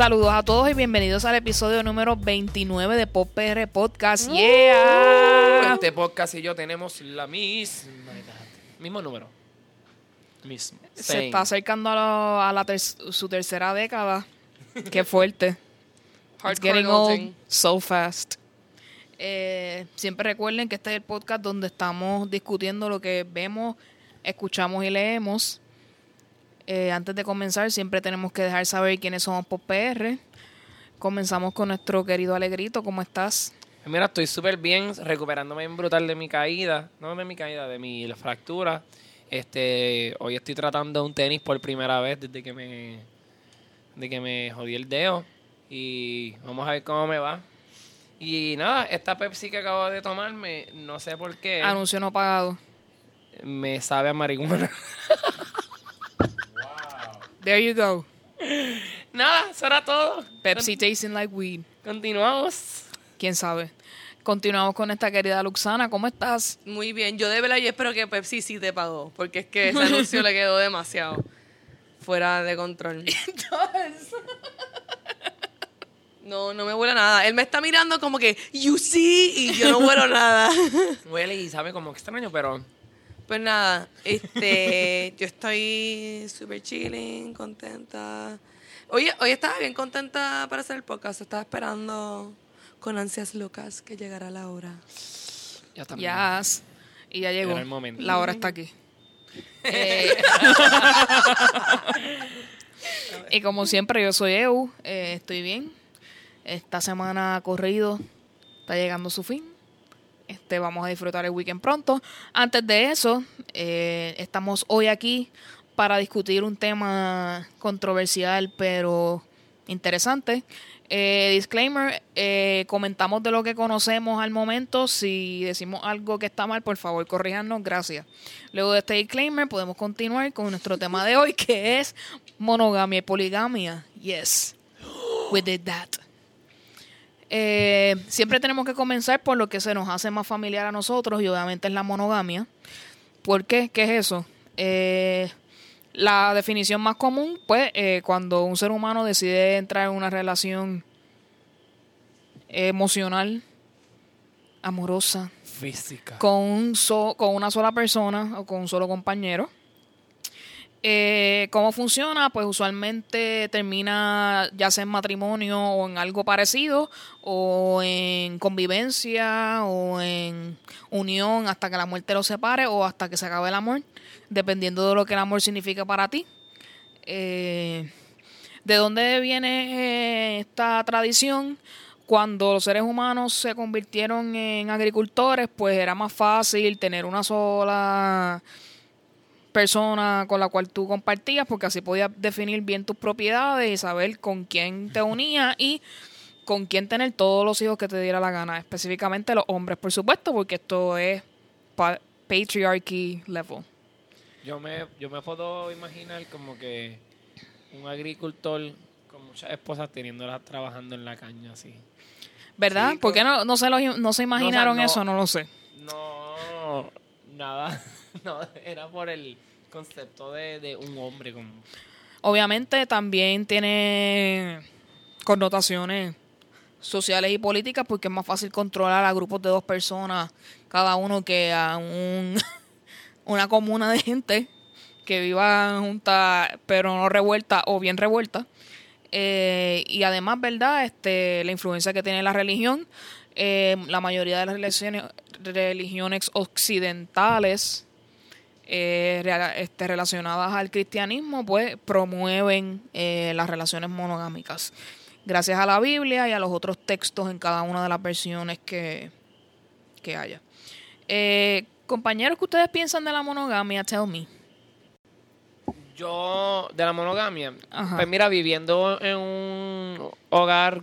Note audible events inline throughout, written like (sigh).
Saludos a todos y bienvenidos al episodio número 29 de Pop PR Podcast. ¡Yeah! Este podcast y yo tenemos la misma edad. Mismo número. Mismo. Se Same. está acercando a, lo- a la ter- su tercera década. Qué fuerte. It's getting old so fast. Eh, siempre recuerden que este es el podcast donde estamos discutiendo lo que vemos, escuchamos y leemos. Eh, antes de comenzar, siempre tenemos que dejar saber quiénes somos Pop PR. Comenzamos con nuestro querido Alegrito. ¿Cómo estás? Mira, estoy súper bien, recuperándome bien brutal de mi caída. No de mi caída, de mi fractura. Este, hoy estoy tratando un tenis por primera vez desde que me, de que me jodí el dedo. Y vamos a ver cómo me va. Y nada, esta Pepsi que acabo de tomarme, no sé por qué, Anuncio no pagado. me sabe a marihuana. (laughs) There you go. nada, eso era todo. Pepsi tasting like weed. Continuamos. ¿Quién sabe? Continuamos con esta querida Luxana. ¿Cómo estás? Muy bien. Yo de verdad yo espero que Pepsi sí te pagó, porque es que ese (laughs) anuncio le quedó demasiado fuera de control. (laughs) No, no me huele nada. Él me está mirando como que, you see, y yo no huelo nada. (laughs) Huele y sabe como extraño, pero Pues nada, este, (laughs) yo estoy súper chilling, contenta. Oye, hoy estaba bien contenta para hacer el podcast. Estaba esperando con ansias locas que llegara la hora. ya también. Yes. Y ya llegó. Era el momento. La hora está aquí. (laughs) Eh, (laughs) y como siempre, yo soy Eu. eh, estoy bien. Esta semana ha corrido. Está llegando a su fin. Este, vamos a disfrutar el weekend pronto. Antes de eso, eh, estamos hoy aquí para discutir un tema controversial, pero interesante. Eh, disclaimer, eh, comentamos de lo que conocemos al momento. Si decimos algo que está mal, por favor, corríjanos. Gracias. Luego de este disclaimer, podemos continuar con nuestro tema de hoy, que es monogamia y poligamia. Yes, we did that. Eh, siempre tenemos que comenzar por lo que se nos hace más familiar a nosotros y obviamente es la monogamia. ¿Por qué? ¿Qué es eso? Eh, la definición más común, pues, eh, cuando un ser humano decide entrar en una relación emocional, amorosa, Física. con, un so- con una sola persona o con un solo compañero. Eh, ¿Cómo funciona? Pues usualmente termina ya sea en matrimonio o en algo parecido, o en convivencia, o en unión hasta que la muerte los separe, o hasta que se acabe el amor, dependiendo de lo que el amor significa para ti. Eh, ¿De dónde viene eh, esta tradición? Cuando los seres humanos se convirtieron en agricultores, pues era más fácil tener una sola persona con la cual tú compartías, porque así podías definir bien tus propiedades y saber con quién te unías y con quién tener todos los hijos que te diera la gana, específicamente los hombres, por supuesto, porque esto es pa- patriarchy level. Yo me, yo me puedo imaginar como que un agricultor con muchas esposas teniéndolas trabajando en la caña así. ¿Verdad? Sí, ¿Por qué no, no, se, lo- no se imaginaron no- eso? No lo sé. No, nada. (laughs) No, era por el concepto de, de un hombre como... Obviamente también tiene connotaciones sociales y políticas porque es más fácil controlar a grupos de dos personas cada uno que a un, (laughs) una comuna de gente que viva junta pero no revuelta o bien revuelta. Eh, y además, ¿verdad? Este, la influencia que tiene la religión. eh, la mayoría de las religiones, religiones occidentales eh, este, relacionadas al cristianismo, pues promueven eh, las relaciones monogámicas. Gracias a la Biblia y a los otros textos en cada una de las versiones que, que haya. Eh, compañeros, ¿qué ustedes piensan de la monogamia? Tell me. Yo, de la monogamia, Ajá. pues mira, viviendo en un hogar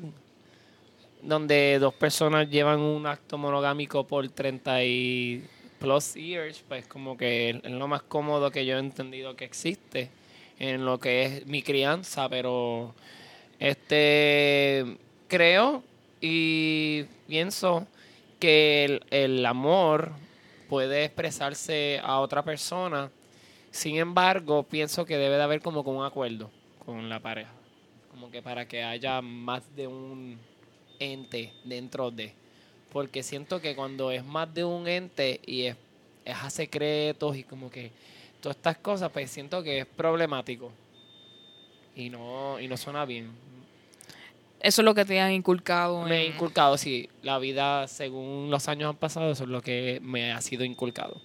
donde dos personas llevan un acto monogámico por 30 y plus years, pues como que es lo más cómodo que yo he entendido que existe en lo que es mi crianza, pero este creo y pienso que el, amor puede expresarse a otra persona sin embargo, pienso que debe de haber como un acuerdo con la pareja. como que para que haya más de un ente dentro de. Porque siento que cuando es más de un ente y es, es a secretos y como que todas estas cosas, pues siento que es problemático. Y no, y no suena bien. Eso es lo que te han inculcado. Me he inculcado, sí, la vida según los años han pasado, eso es lo que me ha sido inculcado.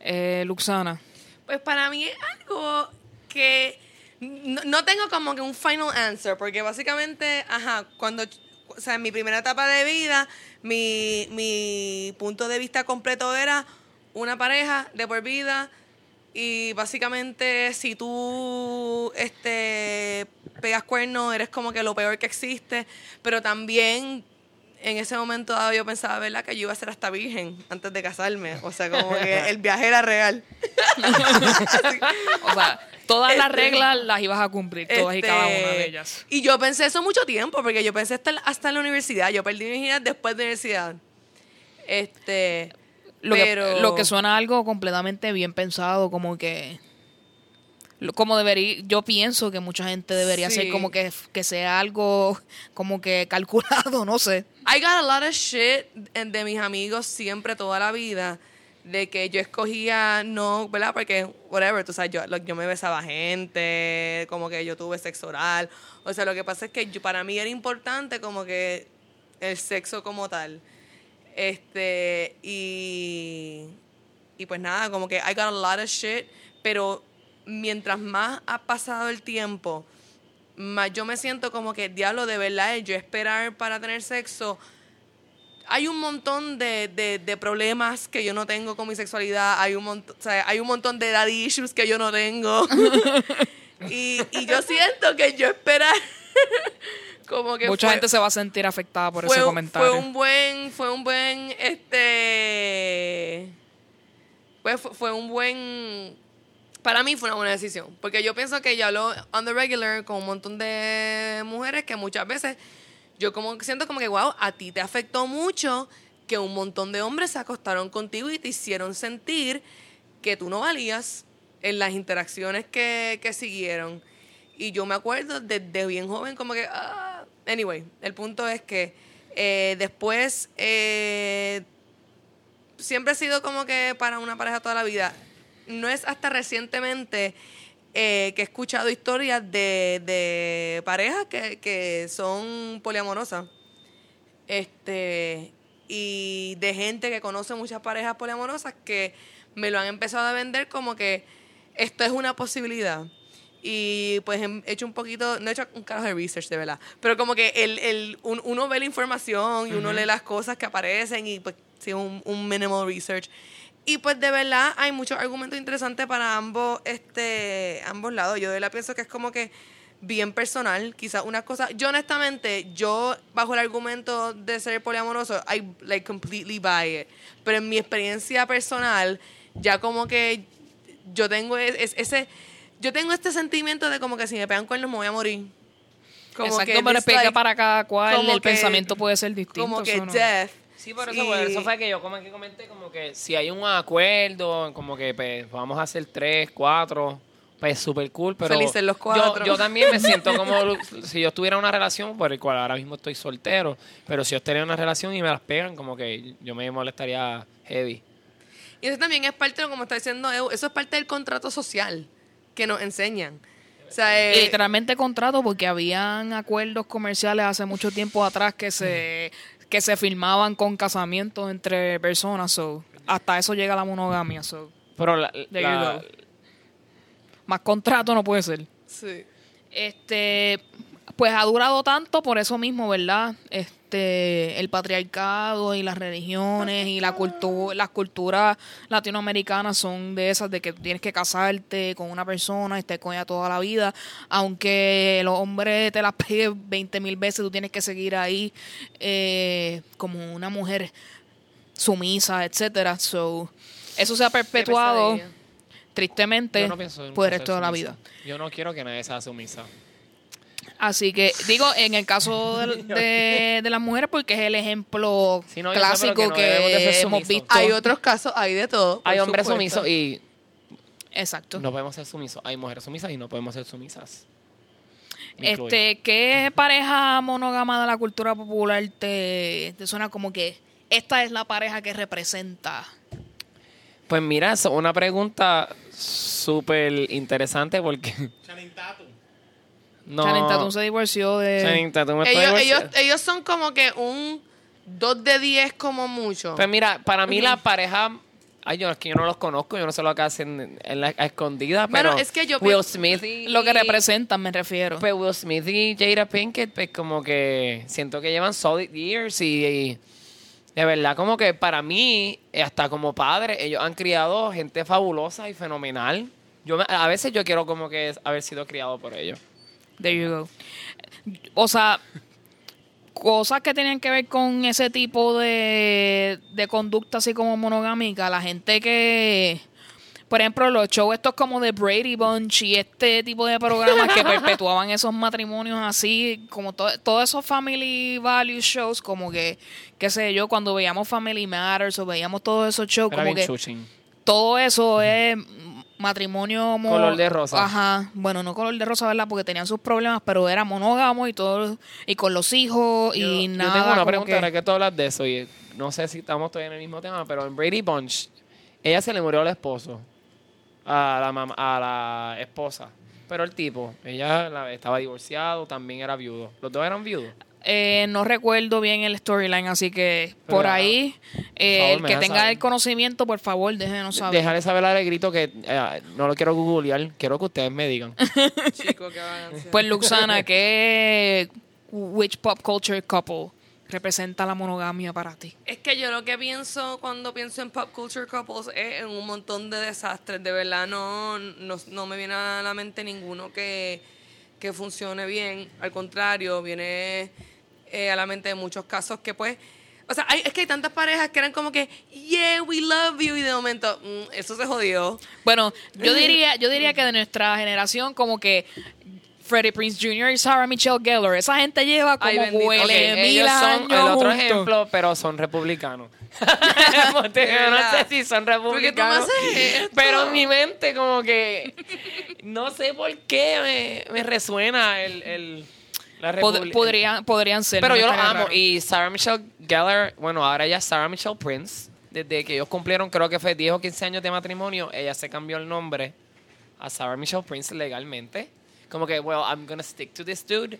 Eh, Luxana. Pues para mí es algo que no, no tengo como que un final answer, porque básicamente, ajá, cuando, o sea, en mi primera etapa de vida, mi, mi punto de vista completo era una pareja de por vida y básicamente si tú este pegas cuernos eres como que lo peor que existe, pero también en ese momento dado yo pensaba, ¿verdad? Que yo iba a ser hasta virgen antes de casarme. O sea, como que (laughs) el viaje era real. (laughs) O sea, todas las Este, reglas las ibas a cumplir, todas y cada una de Este, ellas. Y yo pensé eso mucho tiempo, porque yo pensé hasta, hasta en la universidad. Yo perdí mi virginidad después de la universidad. Este. Lo, pero, que, lo que suena algo completamente bien pensado, como que... Como debería, yo pienso que mucha gente debería Sí. ser como que, que sea algo como que calculado, (laughs) no sé. I got a lot of shit de mis amigos siempre, toda la vida, de que yo escogía no, ¿verdad? Porque, whatever, tú sabes, yo, yo me besaba gente, como que yo tuve sexo oral. O sea, lo que pasa es que yo- para mí era importante como que el sexo como tal. Este, y, y pues nada, como que I got a lot of shit, pero mientras más ha pasado el tiempo, más yo me siento como que, diablo, de verdad, yo esperar para tener sexo. Hay un montón de, de, de problemas que yo no tengo con mi sexualidad. Hay un, montón, o sea, hay un montón de daddy issues que yo no tengo. (laughs) y, y yo siento que yo esperar (laughs) como que Mucha fue- gente se va a sentir afectada por fue, ese comentario. Fue un buen, fue un buen, este, pues fue, fue un buen, para mí fue una buena decisión, porque yo pienso que yo hablo on the regular con un montón de mujeres que muchas veces yo como siento como que, wow, a ti te afectó mucho que un montón de hombres se acostaron contigo y te hicieron sentir que tú no valías en las interacciones que, que siguieron. Y yo me acuerdo desde bien joven como que, ah, anyway, el punto es que eh, después eh, siempre he sido como que para una pareja toda la vida. No es hasta recientemente eh, que he escuchado historias de, de parejas que, que son poliamorosas. Este, y de gente que conoce muchas parejas poliamorosas que me lo han empezado a vender como que esto es una posibilidad. Y pues he hecho un poquito, no he hecho un carajo de research de verdad, pero como que el, el, un- uno ve la información y uno lee las cosas que aparecen y pues sí, un, un minimal research. Y pues de verdad hay muchos argumentos interesantes para ambos, este, ambos lados. Yo de verdad pienso que es como que bien personal, quizás una cosa. Yo honestamente, yo bajo el argumento de ser poliamoroso, I like completely buy it. Pero en mi experiencia personal, ya como que yo tengo es- es- ese, yo tengo este sentimiento de como que si me pegan cuernos me voy a morir. Como Exacto, que pero explica like, para cada cual, el que- pensamiento puede ser distinto. como que no- death. Sí, por eso, Y- por eso fue que yo como que comenté como que si hay un acuerdo, como que pues, vamos a hacer tres, cuatro, pues súper cool, pero Felices los yo- cuatro. Yo, también me siento (laughs) como si yo tuviera una relación, por el cual ahora mismo estoy soltero, pero si yo tenía una relación y me las pegan, como que yo me molestaría heavy. Y eso también es parte, como está diciendo Eu, eso es parte del contrato social que nos enseñan. O sea, eh, literalmente contrato porque habían acuerdos comerciales hace mucho tiempo atrás que se que se firmaban con casamientos entre personas, so hasta eso llega la monogamia, so Pero la, la- más contrato no puede ser. sí. Este, pues ha durado tanto por eso mismo, ¿verdad? Este, el patriarcado y las religiones y la cultura, las culturas latinoamericanas son de esas de que tú tienes que casarte con una persona y estar con ella toda la vida, aunque el hombre te las pegue 20 mil veces, tú tienes que seguir ahí eh, como una mujer sumisa, etcétera. So, eso se ha perpetuado tristemente no por el resto de la vida. Yo no quiero que nadie sea sumisa. Así que digo, en el caso (laughs) de, de- de las mujeres, porque es el ejemplo Sí, no, yo sé, pero clásico que no hemos visto. Hay otros casos, hay de todo. Hay hombres supuesto. sumisos y Exacto. no podemos ser sumisos. Hay mujeres sumisas y no podemos ser sumisas. Este, ¿qué pareja monógama de la cultura popular te, te suena como que esta es la pareja que representa? Pues mira, es una pregunta súper interesante porque... Channing Tatum. No, Channing Tatum se divorció de... Channing Tatum está Ellos, ellos, son como que un 2 de 10 como mucho. Pues mira, para mí la pareja... Ay, yo es que yo no los conozco, yo no sé lo que hacen en la a escondida, Bueno, pero es que yo Will Smith y... Lo que representan, me refiero. Pues Will Smith y Jada Pinkett, pues como que siento que llevan solid years y, y de verdad como que para mí, hasta como padre, ellos han criado gente fabulosa y fenomenal. Yo me- a veces yo quiero como que haber sido criado por ellos. There you go. O sea, cosas que tienen que ver con ese tipo de, de conducta así como monogámica, la gente que, por ejemplo, los shows estos como de Brady Bunch y este tipo de programas que perpetuaban esos matrimonios así, como to- todos esos family value shows, como que, qué sé yo, cuando veíamos Family Matters o veíamos todos esos shows, Era como que todo eso es matrimonio mo- Color de rosa. Ajá, bueno, no color de rosa, ¿verdad? Porque tenían sus problemas, pero era monógamo y todo y con los hijos y nada. Yo tengo una pregunta, que- ahora que tú hablas de eso, y no sé si estamos todavía en el mismo tema, pero en Brady Bunch, ella se le murió al esposo, a la, mam- a la esposa. Pero el tipo, ella la- estaba divorciado, también era viudo. Los dos eran viudos. Eh, no recuerdo bien el storyline, así que Pero, por ah, ahí, eh, favor, el que tenga saber. el conocimiento, por favor, déjenos saber. Dejarle saber al alegrito que eh, no lo quiero googlear, quiero que ustedes me digan. (laughs) Chico, qué vagancia. Pues Luxana, (laughs) ¿qué which pop culture couple representa la monogamia para ti? Es que yo lo que pienso cuando pienso en pop culture couples es en un montón de desastres. De verdad no, no, no me viene a la mente ninguno que, que funcione bien. Al contrario, viene eh, a la mente de muchos casos que pues... O sea, hay- es que hay tantas parejas que eran como que, yeah, we love you, y de momento, mm, eso se jodió. Bueno, yo (laughs) diría, yo diría que de nuestra generación, como que Freddie Prince Jr. y Sarah Michelle Gellar, esa gente lleva como Ay, bendito. huele mil ellos son años el otro juntos. ejemplo, pero son republicanos. (laughs) Yo no sé si son ¿Por qué tú me republicanos. haces esto? Pero en mi mente como que no sé por qué me, me resuena el, Pod- podrían, podrían ser. Pero no yo lo estaría amo. raro. Y Sarah Michelle Gellar, bueno, ahora ella es Sarah Michelle Prince. Desde que ellos cumplieron, creo que fue 10 o 15 años de matrimonio, ella se cambió el nombre a Sarah Michelle Prince legalmente. Como que, well, I'm gonna stick to this dude.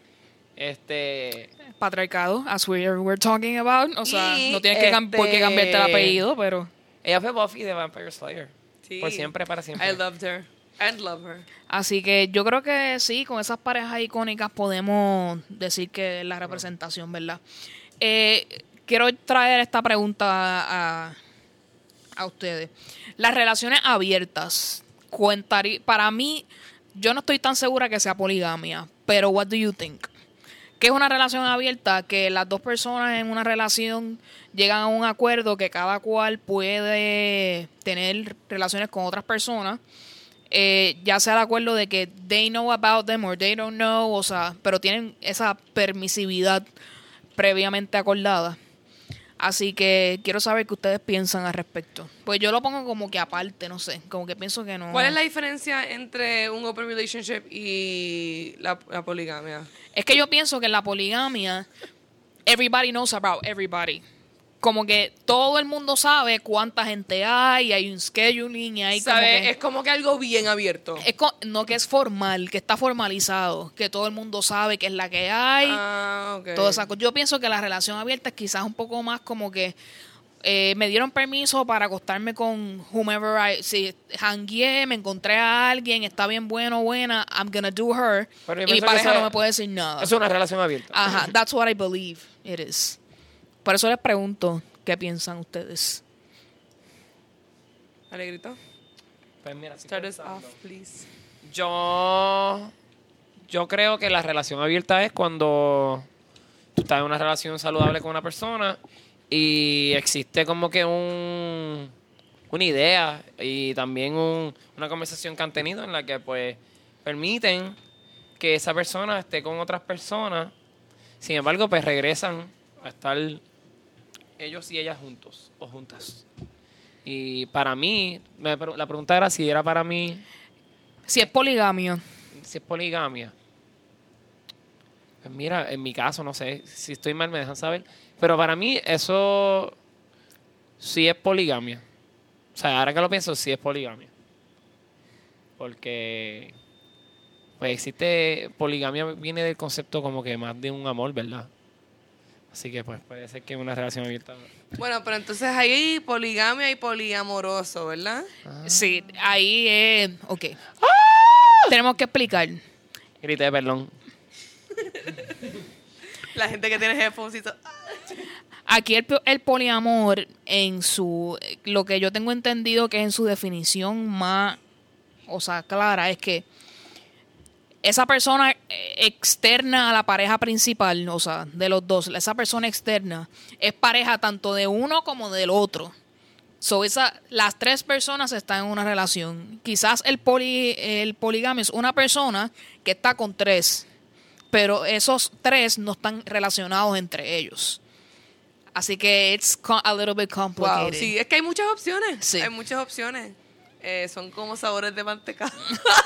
Este. Patriarcado, as we were talking about. O sea, Y, no tienes que por qué este, cambiarte el apellido, pero. Ella fue Buffy de Vampire Slayer. Sí. Por siempre, para siempre. I loved her. And. Así que yo creo que sí, con esas parejas icónicas podemos decir que la representación, ¿verdad? Eh, quiero traer esta pregunta a, a ustedes. Las relaciones abiertas, para mí, yo no estoy tan segura que sea poligamia, pero what do you think? ¿Qué es una relación abierta? Que las dos personas en una relación llegan a un acuerdo que cada cual puede tener relaciones con otras personas eh, ya sea de acuerdo de que they know about them or they don't know, o sea, pero tienen esa permisividad previamente acordada. Así que quiero saber qué ustedes piensan al respecto. Pues yo lo pongo como que aparte, no sé, como que pienso que no. ¿Cuál es la diferencia entre un open relationship y la, la poligamia? Es que yo pienso que en la poligamia, everybody knows about everybody. Como que todo el mundo sabe cuánta gente hay, hay un scheduling y hay como ¿Sabe? que- Es como que algo bien abierto. es no que es formal, que está formalizado, que todo el mundo sabe que es la que hay. ah, ok. Toda esa co- Yo pienso que la relación abierta es quizás un poco más como que eh, me dieron permiso para acostarme con whomever I... Si jangueé, me encontré a alguien, está bien bueno o buena, I'm gonna do her. Pero y mi pareja no me puede decir nada. Es una relación abierta. Ajá, that's what I believe it is. Por eso les pregunto, ¿qué piensan ustedes? Alegrito. Pues mira, Start us off, please. Yo, yo creo que la relación abierta es cuando tú estás en una relación saludable con una persona y existe como que un, una idea y también un- una conversación que han tenido en la que pues permiten que esa persona esté con otras personas. Sin embargo, pues regresan a estar ellos y ellas juntos o juntas. Y para mí, me la pregunta era si era para mí Si es poligamia, si es poligamia. Pues mira, en mi caso, no sé, si estoy mal me dejan saber. Pero para mí eso sí es poligamia. O sea, ahora que lo pienso, sí es poligamia. Porque pues existe poligamia viene del concepto como que más de un amor, ¿verdad? Así que pues puede ser que una relación abierta. Bueno, pero entonces hay poligamia y poliamoroso, ¿verdad? Sí, ahí es. Ok. Tenemos que explicar. Grité, perdón. La gente que tiene headphones y todo. Aquí el, el poliamor, en su. Lo que yo tengo entendido que en su definición más. O sea, clara, es que esa persona eh, externa a la pareja principal, o sea, de los dos, esa persona externa, es pareja tanto de uno como del otro. So, esa, las tres personas están en una relación. Quizás el, poli, el poligamio es una persona que está con tres, pero esos tres no están relacionados entre ellos. Así que it's a little bit complicated. Wow, sí, es que hay muchas opciones. Sí. Hay muchas opciones. Eh, son como sabores de manteca.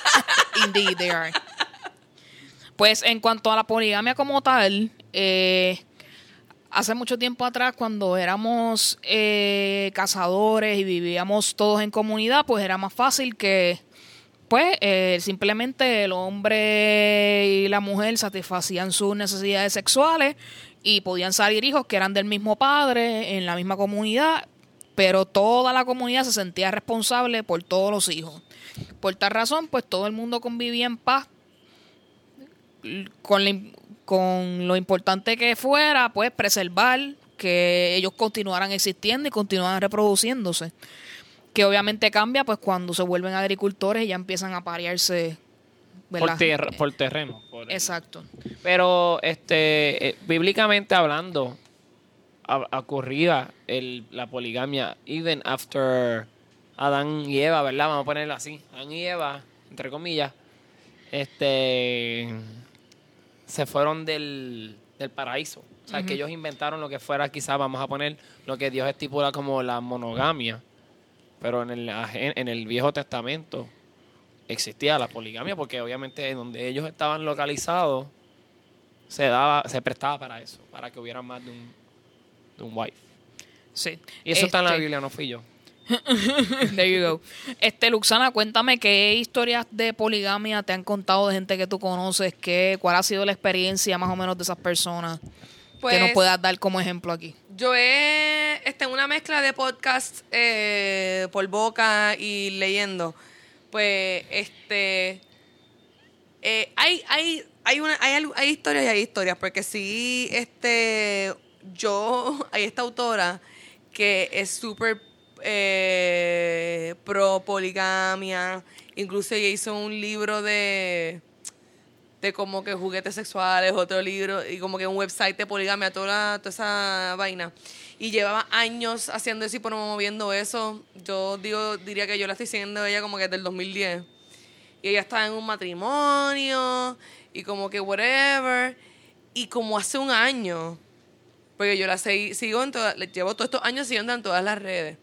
(laughs) Indeed, they are. Pues en cuanto a la poligamia como tal, eh, hace mucho tiempo atrás, cuando éramos eh, cazadores y vivíamos todos en comunidad, pues era más fácil que, pues, eh, simplemente el hombre y la mujer satisfacían sus necesidades sexuales y podían salir hijos que eran del mismo padre, en la misma comunidad, pero toda la comunidad se sentía responsable por todos los hijos. Por tal razón, pues todo el mundo convivía en paz con, la im- con lo importante que fuera, pues preservar que ellos continuaran existiendo y continuaran reproduciéndose. Que obviamente cambia pues cuando se vuelven agricultores y ya empiezan a parearse. Por, tierra- por terreno. por- Exacto. Pero, este, eh, bíblicamente hablando, ha- ocurría el, la poligamia even after Adán y Eva, ¿verdad? Vamos a ponerlo así. Adán y Eva, entre comillas, este, se fueron del, del paraíso. O sea, que ellos inventaron lo que fuera, quizás vamos a poner lo que Dios estipula como la monogamia. Pero en el, en el Viejo Testamento existía la poligamia porque obviamente en donde ellos estaban localizados se daba se prestaba para eso para que hubiera más de un de un wife Sí. y eso está en la Este, Biblia no fui yo (laughs) There you go. Este, Luxana, cuéntame qué historias de poligamia te han contado de gente que tú conoces, qué, cuál ha sido la experiencia más o menos de esas personas que nos Pues- puedas dar como ejemplo aquí. Yo he este, una mezcla de podcast eh, por boca y leyendo. Pues, este. eh, hay, hay, hay, una, hay, hay historias y hay historias, porque sí, este. Yo, hay esta autora que es súper eh, pro poligamia. Incluso ella hizo un libro de de como que juguetes sexuales, otro libro, y como que un website de poligamia, toda, toda esa vaina. Y llevaba años haciendo eso y promoviendo eso. Yo digo, diría que yo la estoy siguiendo ella como que desde el 2010. Y ella estaba en un matrimonio y como que whatever. Y como hace un año, porque yo la sigo en todas, llevo todos estos años siguiendo en todas las redes.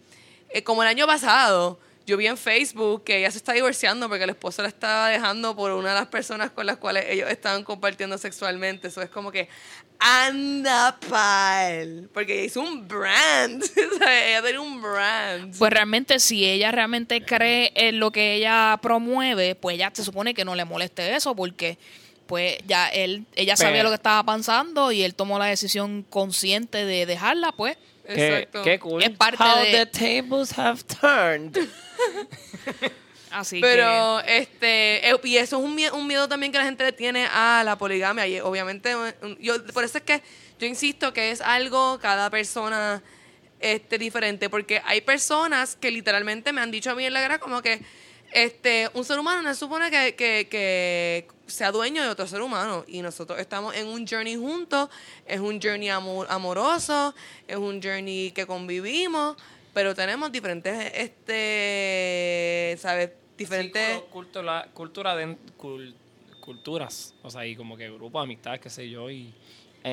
Eh, como el año pasado, yo vi en Facebook que ella se está divorciando porque el esposo la estaba dejando por una de las personas con las cuales ellos estaban compartiendo sexualmente. Eso es como que, anda pal. Porque ella hizo un brand. (laughs) Ella tenía un brand. Pues realmente, si ella realmente cree en lo que ella promueve, pues ya se supone que no le moleste eso, porque pues ya él, ella sabía Pero- lo que estaba pasando y él tomó la decisión consciente de dejarla, pues. Qué, Exacto. qué cool Es parte how de- the tables have turned (laughs) Así Pero, este, eh, y eso es un miedo, un miedo también que la gente le tiene a la poligamia. Y obviamente, yo, por eso es que yo insisto que es algo cada persona este, diferente. Porque hay personas que literalmente me han dicho a mí en la cara como que este, un ser humano no se supone que, que, que sea dueño de otro ser humano. Y nosotros estamos en un journey juntos. Es un journey amor, amoroso. Es un journey que convivimos. Pero tenemos diferentes, este, ¿sabes? Diferentes... Cultura, cultura de- cul- culturas o sea y como que grupos amistades qué sé yo y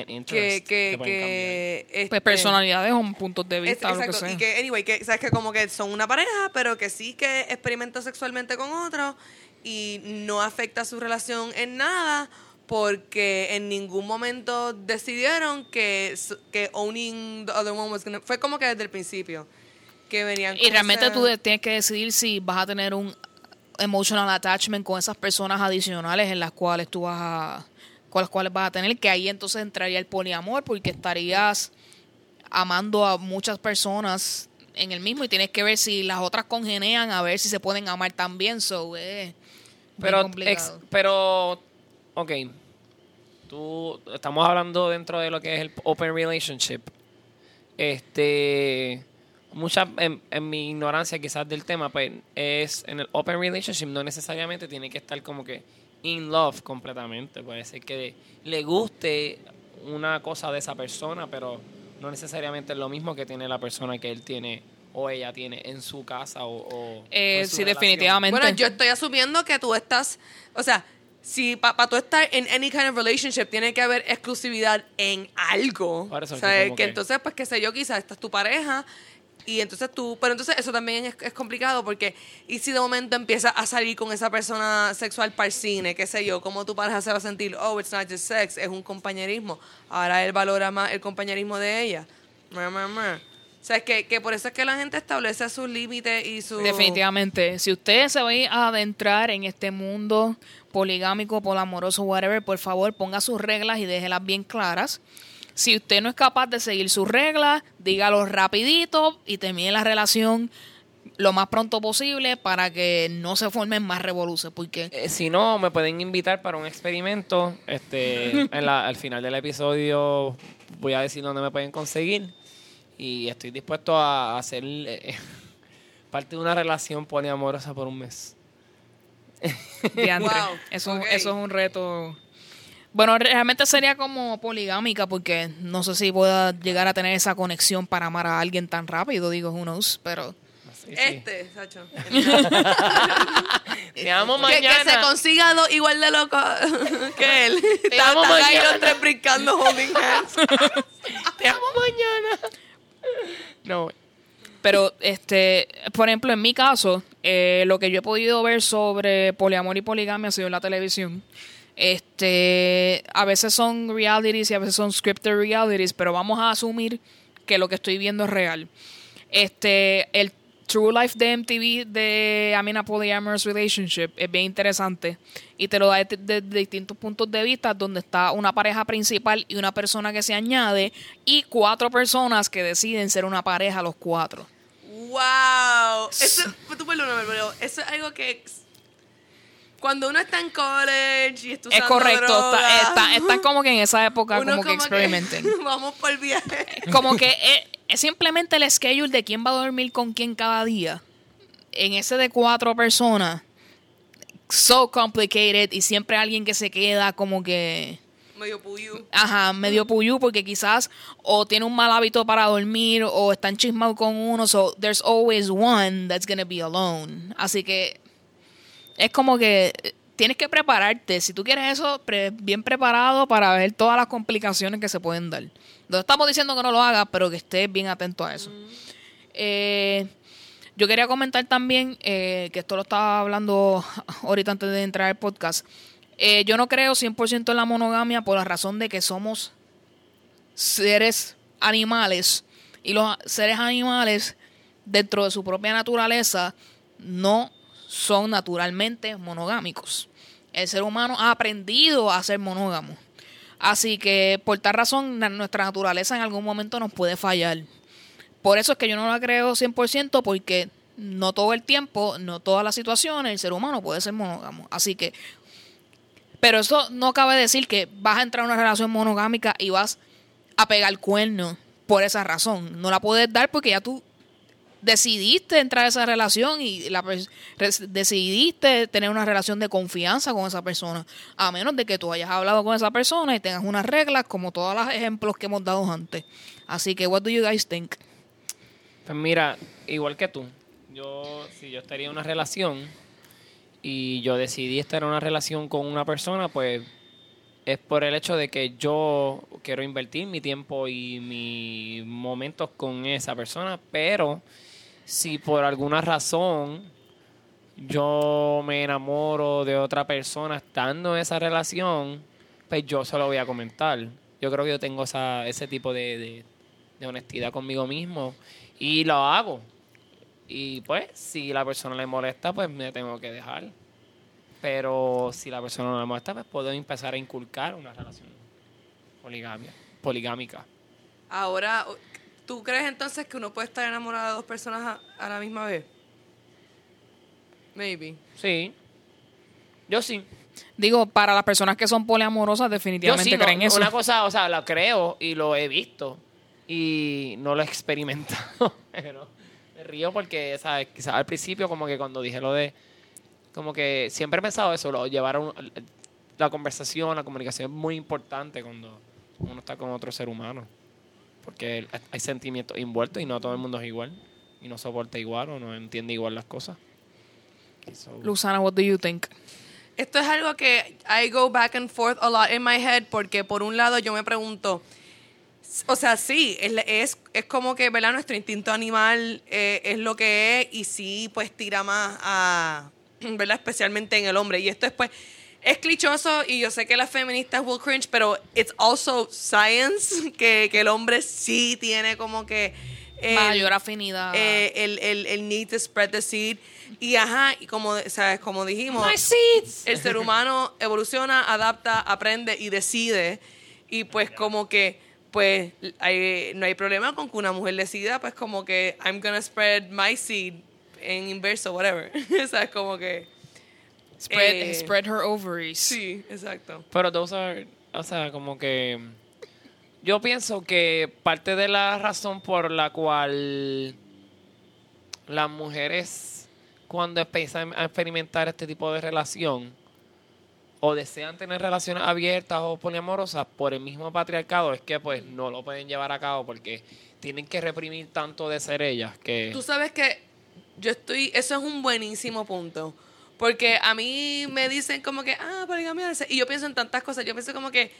and que, que, que Pues este, personalidades o puntos de es- vista, lo que exacto, sea. y que anyway que sabes que como que son una pareja pero que sí que experimenta sexualmente con otro y no afecta su relación en nada porque en ningún momento decidieron que, que owning the other one was gonna... Fue como que desde el principio que venían Y realmente ese- tú de- tienes que decidir si vas a tener un emotional attachment con esas personas adicionales en las cuales tú vas a con las cuales vas a tener que ahí entonces entraría el poliamor porque estarías amando a muchas personas en el mismo y tienes que ver si las otras congenean a ver si se pueden amar también so eh, Pero, ex- pero, ok. Tú, estamos hablando dentro de lo que es el open relationship. Este, mucha, en, en mi ignorancia quizás del tema, pues es en el open relationship no necesariamente tiene que estar como que in love completamente. Puede ser que le guste una cosa de esa persona, pero no necesariamente es lo mismo que tiene la persona que él tiene o ella tiene en su casa o, o- o Eh, en su sí relación. definitivamente Bueno, yo estoy asumiendo que tú estás, o sea, si para tú estar en any kind of relationship tiene que haber exclusividad en algo. Por eso o sea, que que- entonces, pues qué sé yo, quizás esta es tu pareja y entonces tú, pero entonces eso también es, complicado porque y si de momento empiezas a salir con esa persona sexual para el cine, qué sé yo, cómo tu pareja se va a sentir, oh, it's not just sex, es un compañerismo. Ahora él valora más el compañerismo de ella. Mer, mer, mer. O sea, es que, que por eso es que la gente establece sus límites y sus... Definitivamente. Si usted se va a adentrar en este mundo poligámico, polamoroso, whatever, por favor ponga sus reglas y déjelas bien claras. Si usted no es capaz de seguir sus reglas, dígalo rapidito y termine la relación lo más pronto posible para que no se formen más revoluciones. Porque Eh, si no, me pueden invitar para un experimento. Este, (laughs) en la- al final del episodio voy a decir dónde me pueden conseguir. Y estoy dispuesto a hacer eh, (laughs) parte de una relación poliamorosa por un mes. Wow, eso, eso es un reto. Bueno, realmente sería como poligámica porque no sé si pueda llegar a tener esa conexión para amar a alguien tan rápido, digo, who knows, pero... Sí, sí. Este, Sacho. (laughs) Te amo Que, que mañana. se consiga dos igual de loco (laughs) que él. Te amo Están ahí mañana. los tres brincando, holding hands. (laughs) Te amo mañana. No. Pero, este, por ejemplo, en mi caso, eh, lo que yo he podido ver sobre poliamor y poligamia ha sido en la televisión. Este, a veces son realities y a veces son scripted realities, pero vamos a asumir que lo que estoy viendo es real. Este, el True Life de MTV de I mean, a Polyamorous Relationship es bien interesante y te lo da desde de, de distintos puntos de vista donde está una pareja principal y una persona que se añade y cuatro personas que deciden ser una pareja los cuatro. ¡Wow! Eso, tú perdóname, pero eso es algo que. Cuando uno está en college y está Es usando correcto, droga, está, está, está (laughs) como que en esa época como que experimenten. (laughs) vamos por el viaje. Como que es, es simplemente el schedule de quién va a dormir con quién cada día. En ese de cuatro personas, so complicated y siempre alguien que se queda como que, Medio puyu. ajá, medio puyú porque quizás o tiene un mal hábito para dormir o está enchismado con uno, so there's always one that's gonna be alone. Así que es como que eh, tienes que prepararte. Si tú quieres eso, bien preparado para ver todas las complicaciones que se pueden dar. No estamos diciendo que no lo hagas, pero que estés bien atento a eso. Eh, yo quería comentar también, eh, que esto lo estaba hablando (laughs) ahorita antes de entrar al podcast. Yo no creo 100% en la monogamia por la razón de que somos seres animales y los seres animales dentro de su propia naturaleza no son naturalmente monogámicos. El ser humano ha aprendido a ser monógamo. Así que por tal razón nuestra naturaleza en algún momento nos puede fallar. Por eso es que yo no la creo 100% porque no todo el tiempo, no todas las situaciones el ser humano puede ser monógamo. Así que pero eso no cabe decir que vas a entrar a una relación monogámica y vas a pegar cuerno por esa razón. No la puedes dar porque ya tú decidiste entrar a esa relación y la decidiste tener una relación de confianza con esa persona. A menos de que tú hayas hablado con esa persona y tengas unas reglas como todos los ejemplos que hemos dado antes. Así que, what do you guys? Pues mira, igual que tú, yo si yo estaría en una relación y yo decidí estar en una relación con una persona, pues es por el hecho de que yo quiero invertir mi tiempo y mis momentos con esa persona, pero si por alguna razón yo me enamoro de otra persona estando en esa relación, pues yo se lo voy a comentar. Yo creo que yo tengo esa, ese tipo de, de, honestidad conmigo mismo y lo hago. Y pues, si la persona le molesta, pues me tengo que dejar. Pero si la persona no le molesta, pues puedo empezar a inculcar una relación poligamia, poligámica. Ahora, ¿tú crees entonces que uno puede estar enamorado de dos personas a, a la misma vez? Maybe. Sí. Yo sí. Digo, para las personas que son poliamorosas, Yo definitivamente sí, no, creen eso. una cosa, o sea, la creo y lo he visto y no lo he experimentado, (laughs) pero me río porque, ¿sabes? Quizás al principio como que cuando dije lo de, como que siempre he pensado eso, lo llevar a un- la conversación, la comunicación es muy importante cuando uno está con otro ser humano, porque hay sentimientos envueltos y no todo el mundo es igual y no soporta igual o no entiende igual las cosas. So, Luzana, what do you think? Esto es algo que I go back and forth a lot in my head porque por un lado yo me pregunto, o sea, sí, es, es, es como que, ¿verdad? Nuestro instinto animal eh, es lo que es y sí, pues tira más a, (clears throat) ¿verdad? Especialmente en el hombre. Y esto es pues, es clichoso y yo sé que las feministas will cringe, pero it's also science, (laughs) que, que el hombre sí tiene como que... el- Mayor afinidad. eh, el, el, el need to spread the seed. Y ajá, y como, ¿sabes? como dijimos, My seeds. el ser humano evoluciona, adapta, aprende y decide. Y pues como que, pues, hay- no hay problema con que una mujer decida, pues como que I'm gonna spread my seed en inverso, whatever. (laughs) ¿Sabes? Como que... spread, eh, spread her ovaries. Sí, exacto. Pero those are, o sea, como que yo pienso que parte de la razón por la cual las mujeres cuando empiezan a experimentar este tipo de relación o desean tener relaciones abiertas o poliamorosas por el mismo patriarcado es que pues no lo pueden llevar a cabo porque tienen que reprimir tanto de ser ellas que Tú sabes que yo estoy, eso es un buenísimo punto. Porque a mí me dicen como que, ah, poligamia. Y yo pienso en tantas cosas. Yo pienso como que,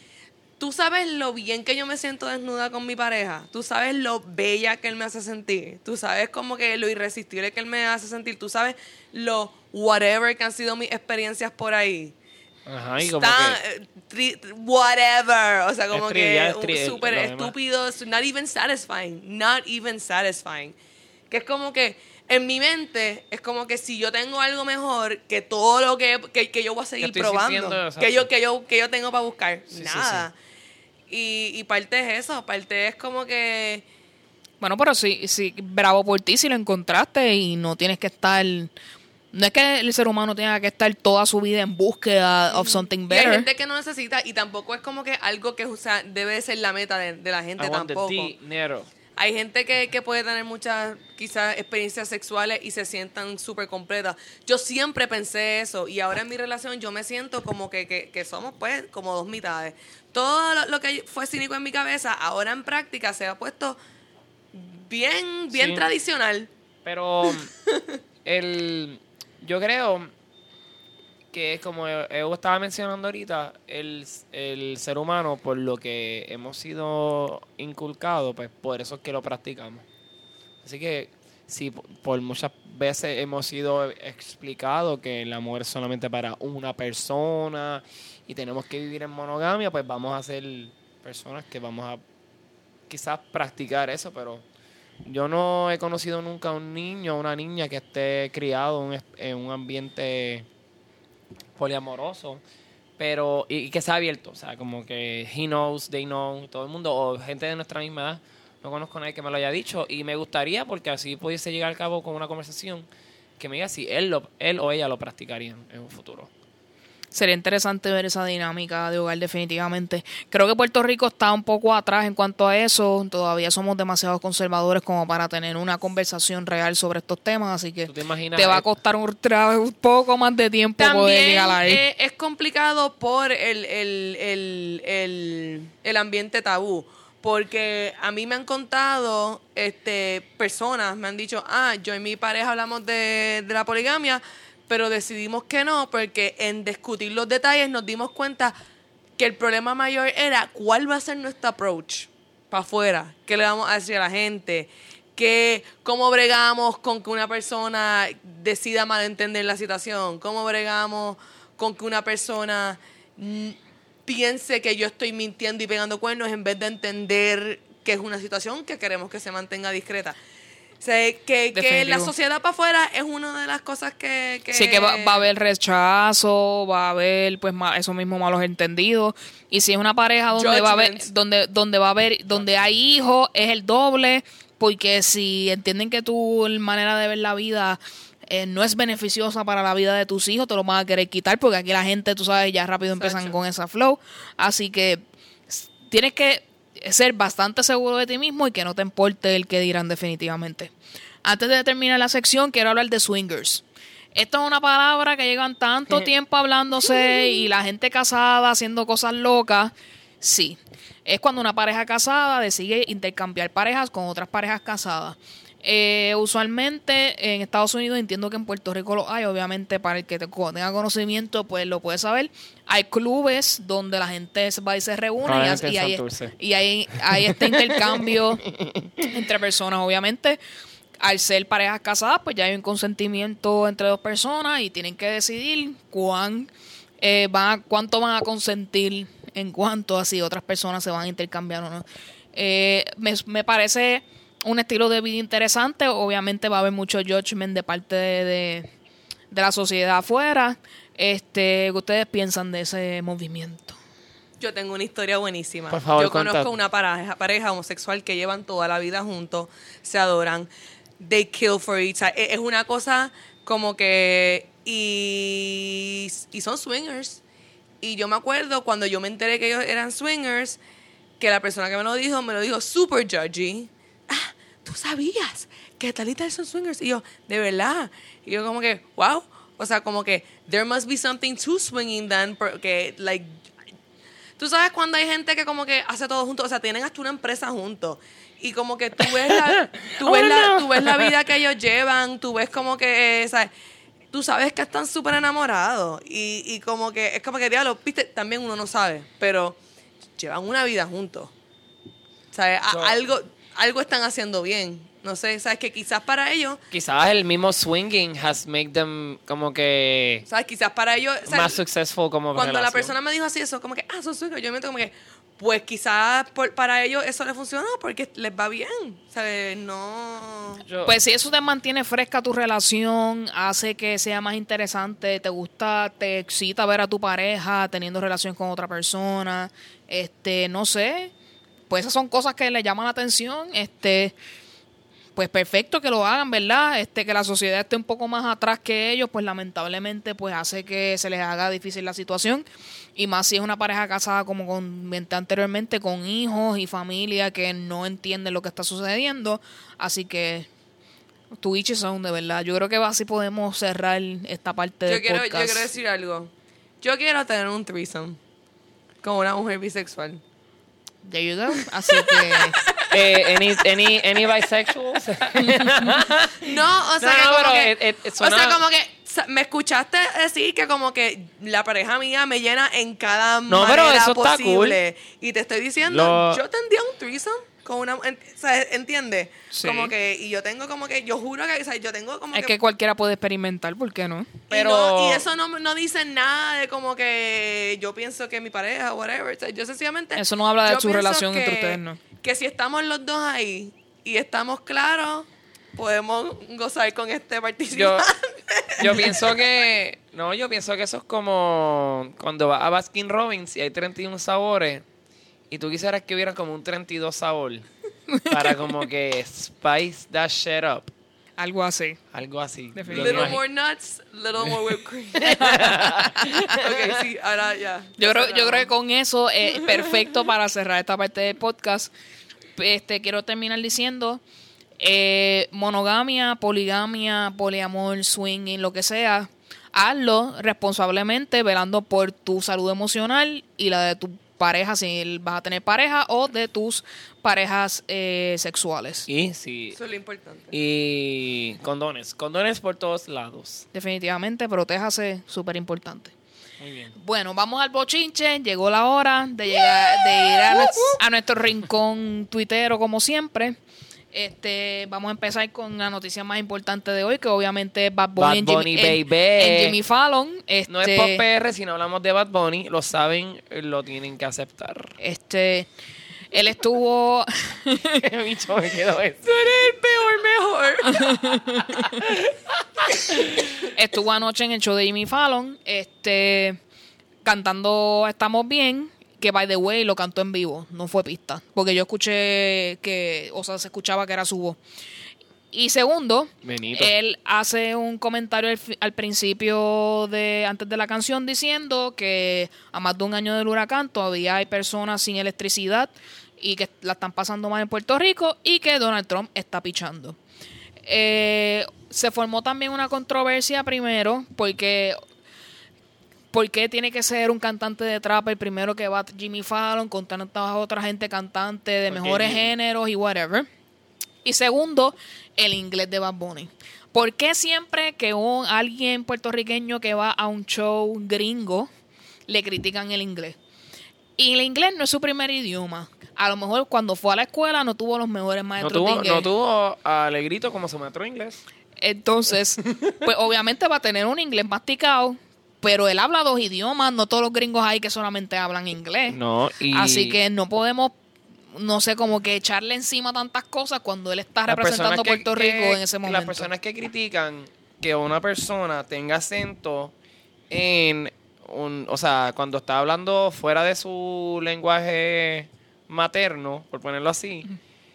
tú sabes lo bien que yo me siento desnuda con mi pareja. Tú sabes lo bella que él me hace sentir. Tú sabes como que lo irresistible que él me hace sentir. Tú sabes lo whatever que han sido mis experiencias por ahí. Ajá, y como que eh, whatever. O sea, como Es que es súper estúpido, es not even satisfying, not even satisfying. Que es como que en mi mente es como que si yo tengo algo mejor que todo lo que, que, que yo voy a seguir probando, sintiendo, que yo, que yo, que yo tengo para buscar, Sí, sí, nada. Y, y parte es eso, parte es como que Bueno, pero sí, sí, bravo por ti si lo encontraste y no tienes que estar... No es que el ser humano tenga que estar toda su vida en búsqueda of something y hay better. gente que no necesita y tampoco es como que algo que o sea, debe de ser la meta de, de la gente I want the tampoco. dinero. Hay gente que, que puede tener muchas, quizás, experiencias sexuales y se sientan súper completas. Yo siempre pensé eso y ahora en mi relación yo me siento como que, que, que somos, pues, como dos mitades. Todo lo, lo que fue cínico en mi cabeza, ahora en práctica se ha puesto bien, bien Sí. tradicional. Pero (laughs) el, yo creo que es como Evo estaba mencionando ahorita, el, el ser humano, por lo que hemos sido inculcados, pues por eso es que lo practicamos. Así que si por muchas veces hemos sido explicados que el amor es solamente para una persona y tenemos que vivir en monogamia, pues vamos a ser personas que vamos a quizás practicar eso, pero yo no he conocido nunca a un niño o una niña que esté criado en un ambiente poliamoroso, pero y, y que sea abierto, o sea, como que he knows, they know, todo el mundo, o gente de nuestra misma edad. No conozco a nadie que me lo haya dicho y me gustaría porque así pudiese llegar al cabo con una conversación que me diga si él, lo, él o ella lo practicarían en un futuro. Sería interesante ver esa dinámica de hogar definitivamente. Creo que Puerto Rico está un poco atrás en cuanto a eso. Todavía somos demasiado conservadores como para tener una conversación real sobre estos temas, así que ¿Tú te va a costar un, un poco más de tiempo poder llegar ahí. eh, es complicado por el, el, el, el, el ambiente tabú. Porque a mí me han contado este, personas, me han dicho, ah, yo y mi pareja hablamos de, de la poligamia, pero decidimos que no, porque en discutir los detalles nos dimos cuenta que el problema mayor era cuál va a ser nuestro approach para afuera, qué le vamos a decir a la gente, que, cómo bregamos con que una persona decida malentender la situación, cómo bregamos con que una persona piense que yo estoy mintiendo y pegando cuernos en vez de entender que es una situación que queremos que se mantenga discreta. O sea, que, que la sociedad para afuera es una de las cosas que... que Sí que va, va a haber rechazo, va a haber pues ma- esos mismos malos entendidos. Y si es una pareja donde va a haber, donde, donde va a haber, donde hay hijos, es el doble, porque si entienden que tu manera de ver la vida eh, no es beneficiosa para la vida de tus hijos, te lo van a querer quitar, porque aquí la gente, tú sabes, ya rápido empiezan Exacto. con esa flow. Así que tienes que ser bastante seguro de ti mismo y que no te importe el que dirán definitivamente. Antes de terminar la sección, quiero hablar de swingers. Esto es una palabra que llevan tanto tiempo hablándose y la gente casada haciendo cosas locas. Sí, es cuando una pareja casada decide intercambiar parejas con otras parejas casadas. Eh, usualmente en Estados Unidos, entiendo que en Puerto Rico lo hay, obviamente para el que te- tenga conocimiento, pues lo puede saber. Hay clubes donde la gente se va y se reúne y, hace- y hay, y hay, hay este intercambio (laughs) entre personas, obviamente. Al ser parejas casadas, pues ya hay un consentimiento entre dos personas y tienen que decidir cuán, eh, van a- cuánto van a consentir en cuanto a si otras personas se van a intercambiar o no. Eh, me, me parece un estilo de vida interesante. Obviamente va a haber mucho judgment de parte de, de- de la sociedad afuera. Este, ¿Qué ustedes piensan de ese movimiento? Yo tengo una historia buenísima. Por favor, Yo conozco una pareja, pareja homosexual que llevan toda la vida juntos, se adoran, they kill for each other. Es es una cosa como que... Y, y son swingers. Y yo me acuerdo cuando yo me enteré que ellos eran swingers, que la persona que me lo dijo, me lo dijo super judgy. Tú sabías que tal y tal son swingers. Y yo, de verdad. Y yo como que, wow. O sea, como que, there must be something to swinging then, porque, like, Tú sabes cuando hay gente que como que hace todo junto, o sea, tienen hasta una empresa juntos. Y como que tú ves la, (laughs) tú ves la, tú ves la vida que ellos llevan, tú ves como que, eh, ¿sabes? Tú sabes que están súper enamorados. Y, y como que, es como que, diablo, viste, también uno no sabe, pero llevan una vida juntos. ¿Sabes? So- algo, algo están haciendo bien. No sé, ¿sabes? Que quizás para ellos, Quizás el mismo swinging has made them como que ¿sabes? Quizás para ellos... más successful como Cuando la persona me dijo así eso, como que, ah, son swingers, yo me meto como que, pues quizás por- para ellos eso les funciona porque les va bien, ¿sabes? No... Yo- Pues si eso te mantiene fresca tu relación, hace que sea más interesante, te gusta, te excita ver a tu pareja teniendo relación con otra persona, este, no sé, pues esas son cosas que le llaman la atención, este, pues perfecto que lo hagan, ¿verdad? Este, que la sociedad esté un poco más atrás que ellos, pues lamentablemente pues hace que se les haga difícil la situación. Y más si es una pareja casada, como comenté anteriormente, con hijos y familia que no entienden lo que está sucediendo. Así que tu each his own, de verdad. Yo creo que así podemos cerrar esta parte Yo del quiero, yo podcast. quiero decir algo. Yo quiero tener un threesome con una mujer bisexual. There you go. Así que... (laughs) Eh, any, any, any bisexuals? (laughs) No, o sea, No, que no, como pero que, it- it- it o sea, como que me escuchaste decir que como que la pareja mía me llena en cada No, pero manera eso está posible. Y te estoy diciendo, Lo- yo tendría un threesome con una, sea, ¿entiendes? Sí. Como que y yo tengo como que yo juro que, sea, yo tengo como es que que cualquiera puede experimentar, ¿por qué no? Y Pero- no- y, eso no, no dice nada de como que yo pienso que mi pareja, whatever. Yo sencillamente. Eso no habla de su relación que- entre ustedes, ¿no? Que si estamos los dos ahí y estamos claros, podemos gozar con este Yo, participante. yo pienso que. No, yo pienso que eso es como cuando vas a Baskin Robbins y hay 31 sabores y tú quisieras que hubiera como un 32 sabor para como que spice that shit up. Algo así. Algo así. Little more nuts, little more whipped cream. (laughs) ok, sí, ahora ya. Yo creo, yo creo que con eso es perfecto para cerrar esta parte del podcast. Este, quiero terminar diciendo eh, monogamia, poligamia, poliamor, swinging, lo que sea. Hazlo responsablemente, velando por tu salud emocional y la de tu pareja, si vas a tener pareja, o de tus parejas eh, sexuales. Y sí. Eso es lo importante. Y condones. Condones por todos lados. Definitivamente, protéjase, súper importante. Muy bien. Bueno, vamos al bochinche. Llegó la hora de llegar, de ir a, a nuestro rincón tuitero, como siempre. Este, vamos a empezar con la noticia más importante de hoy, que obviamente es Bad Bunny, Bad en, Jimmy, Bunny, en- baby. en Jimmy Fallon. Este, No es pop PR, si no hablamos de Bad Bunny, lo saben, lo tienen que aceptar. este, él estuvo, (laughs) Qué bicho me quedó (laughs) eso. Tú eres el peor mejor. (laughs) estuvo anoche en el show de Jimmy Fallon, este, cantando Estamos Bien, que by the way lo cantó en vivo, no fue pista, porque yo escuché que, o sea, se escuchaba que era su voz. Y segundo, Benito. él hace un comentario al principio de antes de la canción diciendo que a más de un año del huracán todavía hay personas sin electricidad y que la están pasando mal en Puerto Rico y que Donald Trump está pichando. Eh, se formó también una controversia primero porque ¿por qué tiene que ser un cantante de trap el primero que va Jimmy Fallon con tantas otra gente cantante de mejores géneros y whatever? Y segundo, el inglés de Bad Bunny. ¿Por qué siempre que un, alguien puertorriqueño que va a un show gringo le critican el inglés? Y el inglés no es su primer idioma. A lo mejor cuando fue a la escuela no tuvo los mejores No maestros de inglés. no tuvo Alegrito como su maestro de inglés. Entonces, pues obviamente va a tener un inglés masticado, pero él habla dos idiomas, no todos los gringos hay que solamente hablan inglés. No, y Así que no podemos, no sé, como que echarle encima tantas cosas cuando él está las representando a que- Puerto que- Rico en ese momento. Las personas que critican que una persona tenga acento en un, o sea, cuando está hablando fuera de su lenguaje materno, por ponerlo así,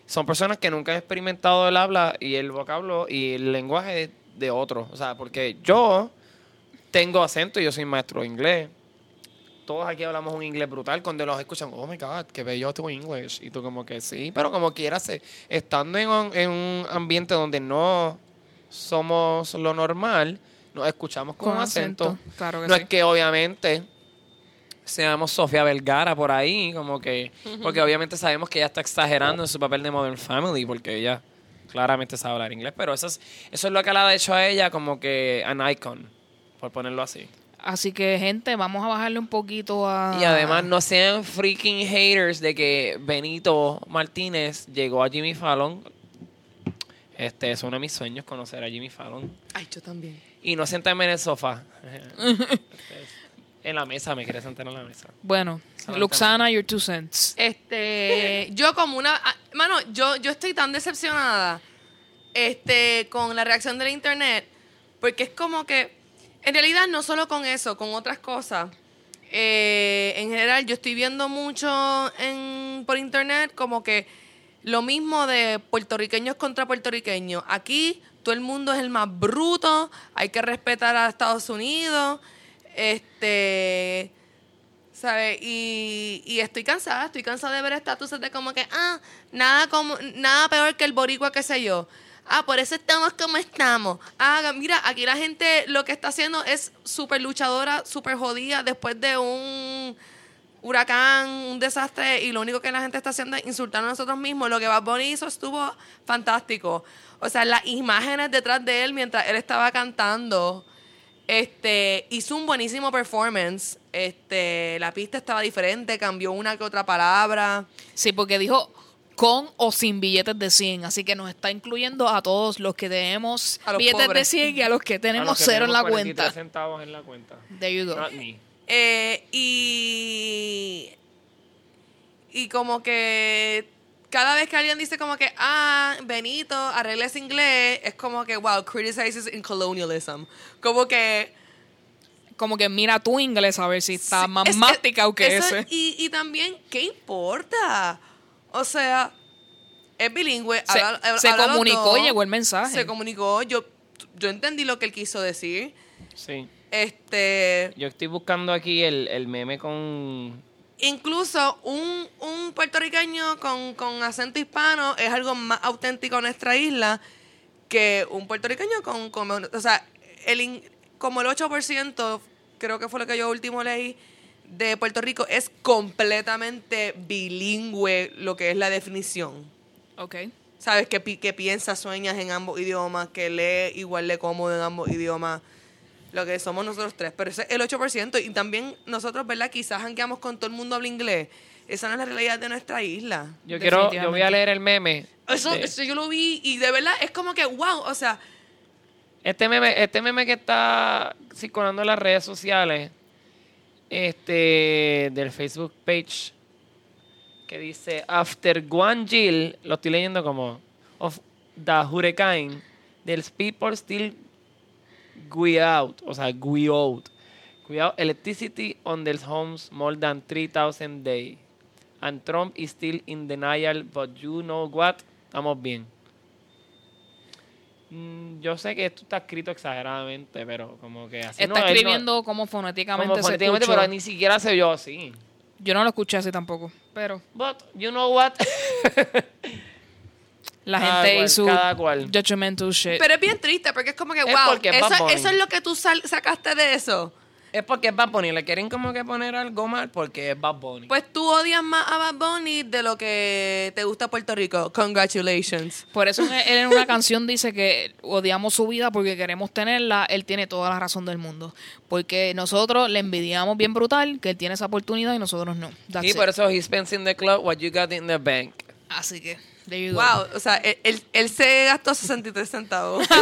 son personas que nunca han experimentado el habla y el vocablo y el lenguaje de, de otros. O sea, porque yo tengo acento y yo soy maestro de inglés. Todos aquí hablamos un inglés brutal. Cuando los escuchan, oh my God, qué bello tu inglés. Y tú como que sí, pero como quieras, estando en un, en un ambiente donde no somos lo normal, nos escuchamos con, Con acento. acento, claro que no sí. es que obviamente seamos Sofía Vergara por ahí, como que, porque obviamente sabemos que ella está exagerando en su papel de Modern Family, porque ella claramente sabe hablar inglés, pero eso es, eso es lo que le ha hecho a ella como que an icon, por ponerlo así. Así que, gente, vamos a bajarle un poquito a... Y además no sean freaking haters de que Benito Martínez llegó a Jimmy Fallon. Este es uno de mis sueños conocer a Jimmy Fallon. Ay, yo también. Y no sentarme en el sofá. (laughs) (laughs) en la mesa, me quería sentar en la mesa. Bueno, Luxana, your two cents. Este, yo como una, ah, mano, yo yo estoy tan decepcionada este con la reacción del internet porque es como que en realidad no solo con eso, con otras cosas. Eh, en general yo estoy viendo mucho en por internet como que lo mismo de puertorriqueños contra puertorriqueños. Aquí todo el mundo es el más bruto, hay que respetar a Estados Unidos. Este, ¿Sabes? Y, y estoy cansada, estoy cansada de ver estatuses de como que, ah, nada como nada peor que el boricua, qué sé yo. Ah, por eso estamos como estamos. Ah, mira, aquí la gente lo que está haciendo es súper luchadora, súper jodida después de un huracán, un desastre, y lo único que la gente está haciendo es insultar a nosotros mismos. Lo que Bad Bunny hizo estuvo fantástico. O sea, las imágenes detrás de él mientras él estaba cantando, este, hizo un buenísimo performance. Este, la pista estaba diferente, cambió una que otra palabra. Sí, porque dijo con o sin billetes de 100, así que nos está incluyendo a todos los que tenemos A los billetes de pobres. 100 y a los que tenemos los que cero en la tenemos 43 cuenta. centavos en la cuenta. There you go. Not me. Eh, y. Y como que. Cada vez que alguien dice como que, ah, Benito, arregla ese inglés, es como que, wow, criticizes in colonialism. Como que. Como que mira tu inglés a ver si está Sí, más es- masticado que eso- ese. Y, y también, ¿qué importa? O sea, es bilingüe. Se, habla- se habla los comunicó y llegó el mensaje. Se comunicó. Yo, yo entendí lo que él quiso decir. Sí. Este. Yo estoy buscando aquí el, el meme con... Incluso un, un puertorriqueño con, con acento hispano es algo más auténtico en nuestra isla que un puertorriqueño con... con- o sea, el, in- como el 8%, creo que fue lo que yo último leí, de Puerto Rico es completamente bilingüe lo que es la definición. Ok. ¿Sabes? Que, pi- que piensa, sueñas en ambos idiomas, que lee igual de cómodo en ambos idiomas. Lo que somos nosotros tres. Pero ese es el 8%. Y también nosotros, ¿verdad? Quizás jangueamos con todo el mundo habla inglés. esa no es la realidad de nuestra isla. Yo quiero, yo voy a leer el meme. Eso, de- eso yo lo vi y de verdad es como que, wow, o sea, Este meme, este meme que está circulando en las redes sociales, este, del Facebook page, que dice, After Guangil, lo estoy leyendo como, of the hurricane, there's people still we out, o sea, we out. We out electricity on their homes more than 3,000 days. And Trump is still in denial, but you know what? Estamos bien. Mm, Yo sé que esto está escrito exageradamente, pero como que así Está no- escribiendo como fonéticamente como pero ni siquiera se vio así. Yo no lo escuché así tampoco, pero But you know what? (laughs) la Cada gente cual, y su cada cual. judgmental shit. pero es bien triste porque es como que, Es wow, eso, eso es lo que tú sal- sacaste de eso. Es porque es Bad Bunny. Le quieren como que poner algo mal porque es Bad Bunny. Pues tú odias más a Bad Bunny de lo que te gusta Puerto Rico. Congratulations. Por eso él en una canción dice que odiamos su vida porque queremos tenerla. Él tiene toda la razón del mundo. Porque nosotros le envidiamos bien brutal que él tiene esa oportunidad y nosotros no. That's y it. por eso he spends in the club what you got in the bank. Así que, there you go. Wow, o sea, él, él- él se gastó 63 centavos. (laughs)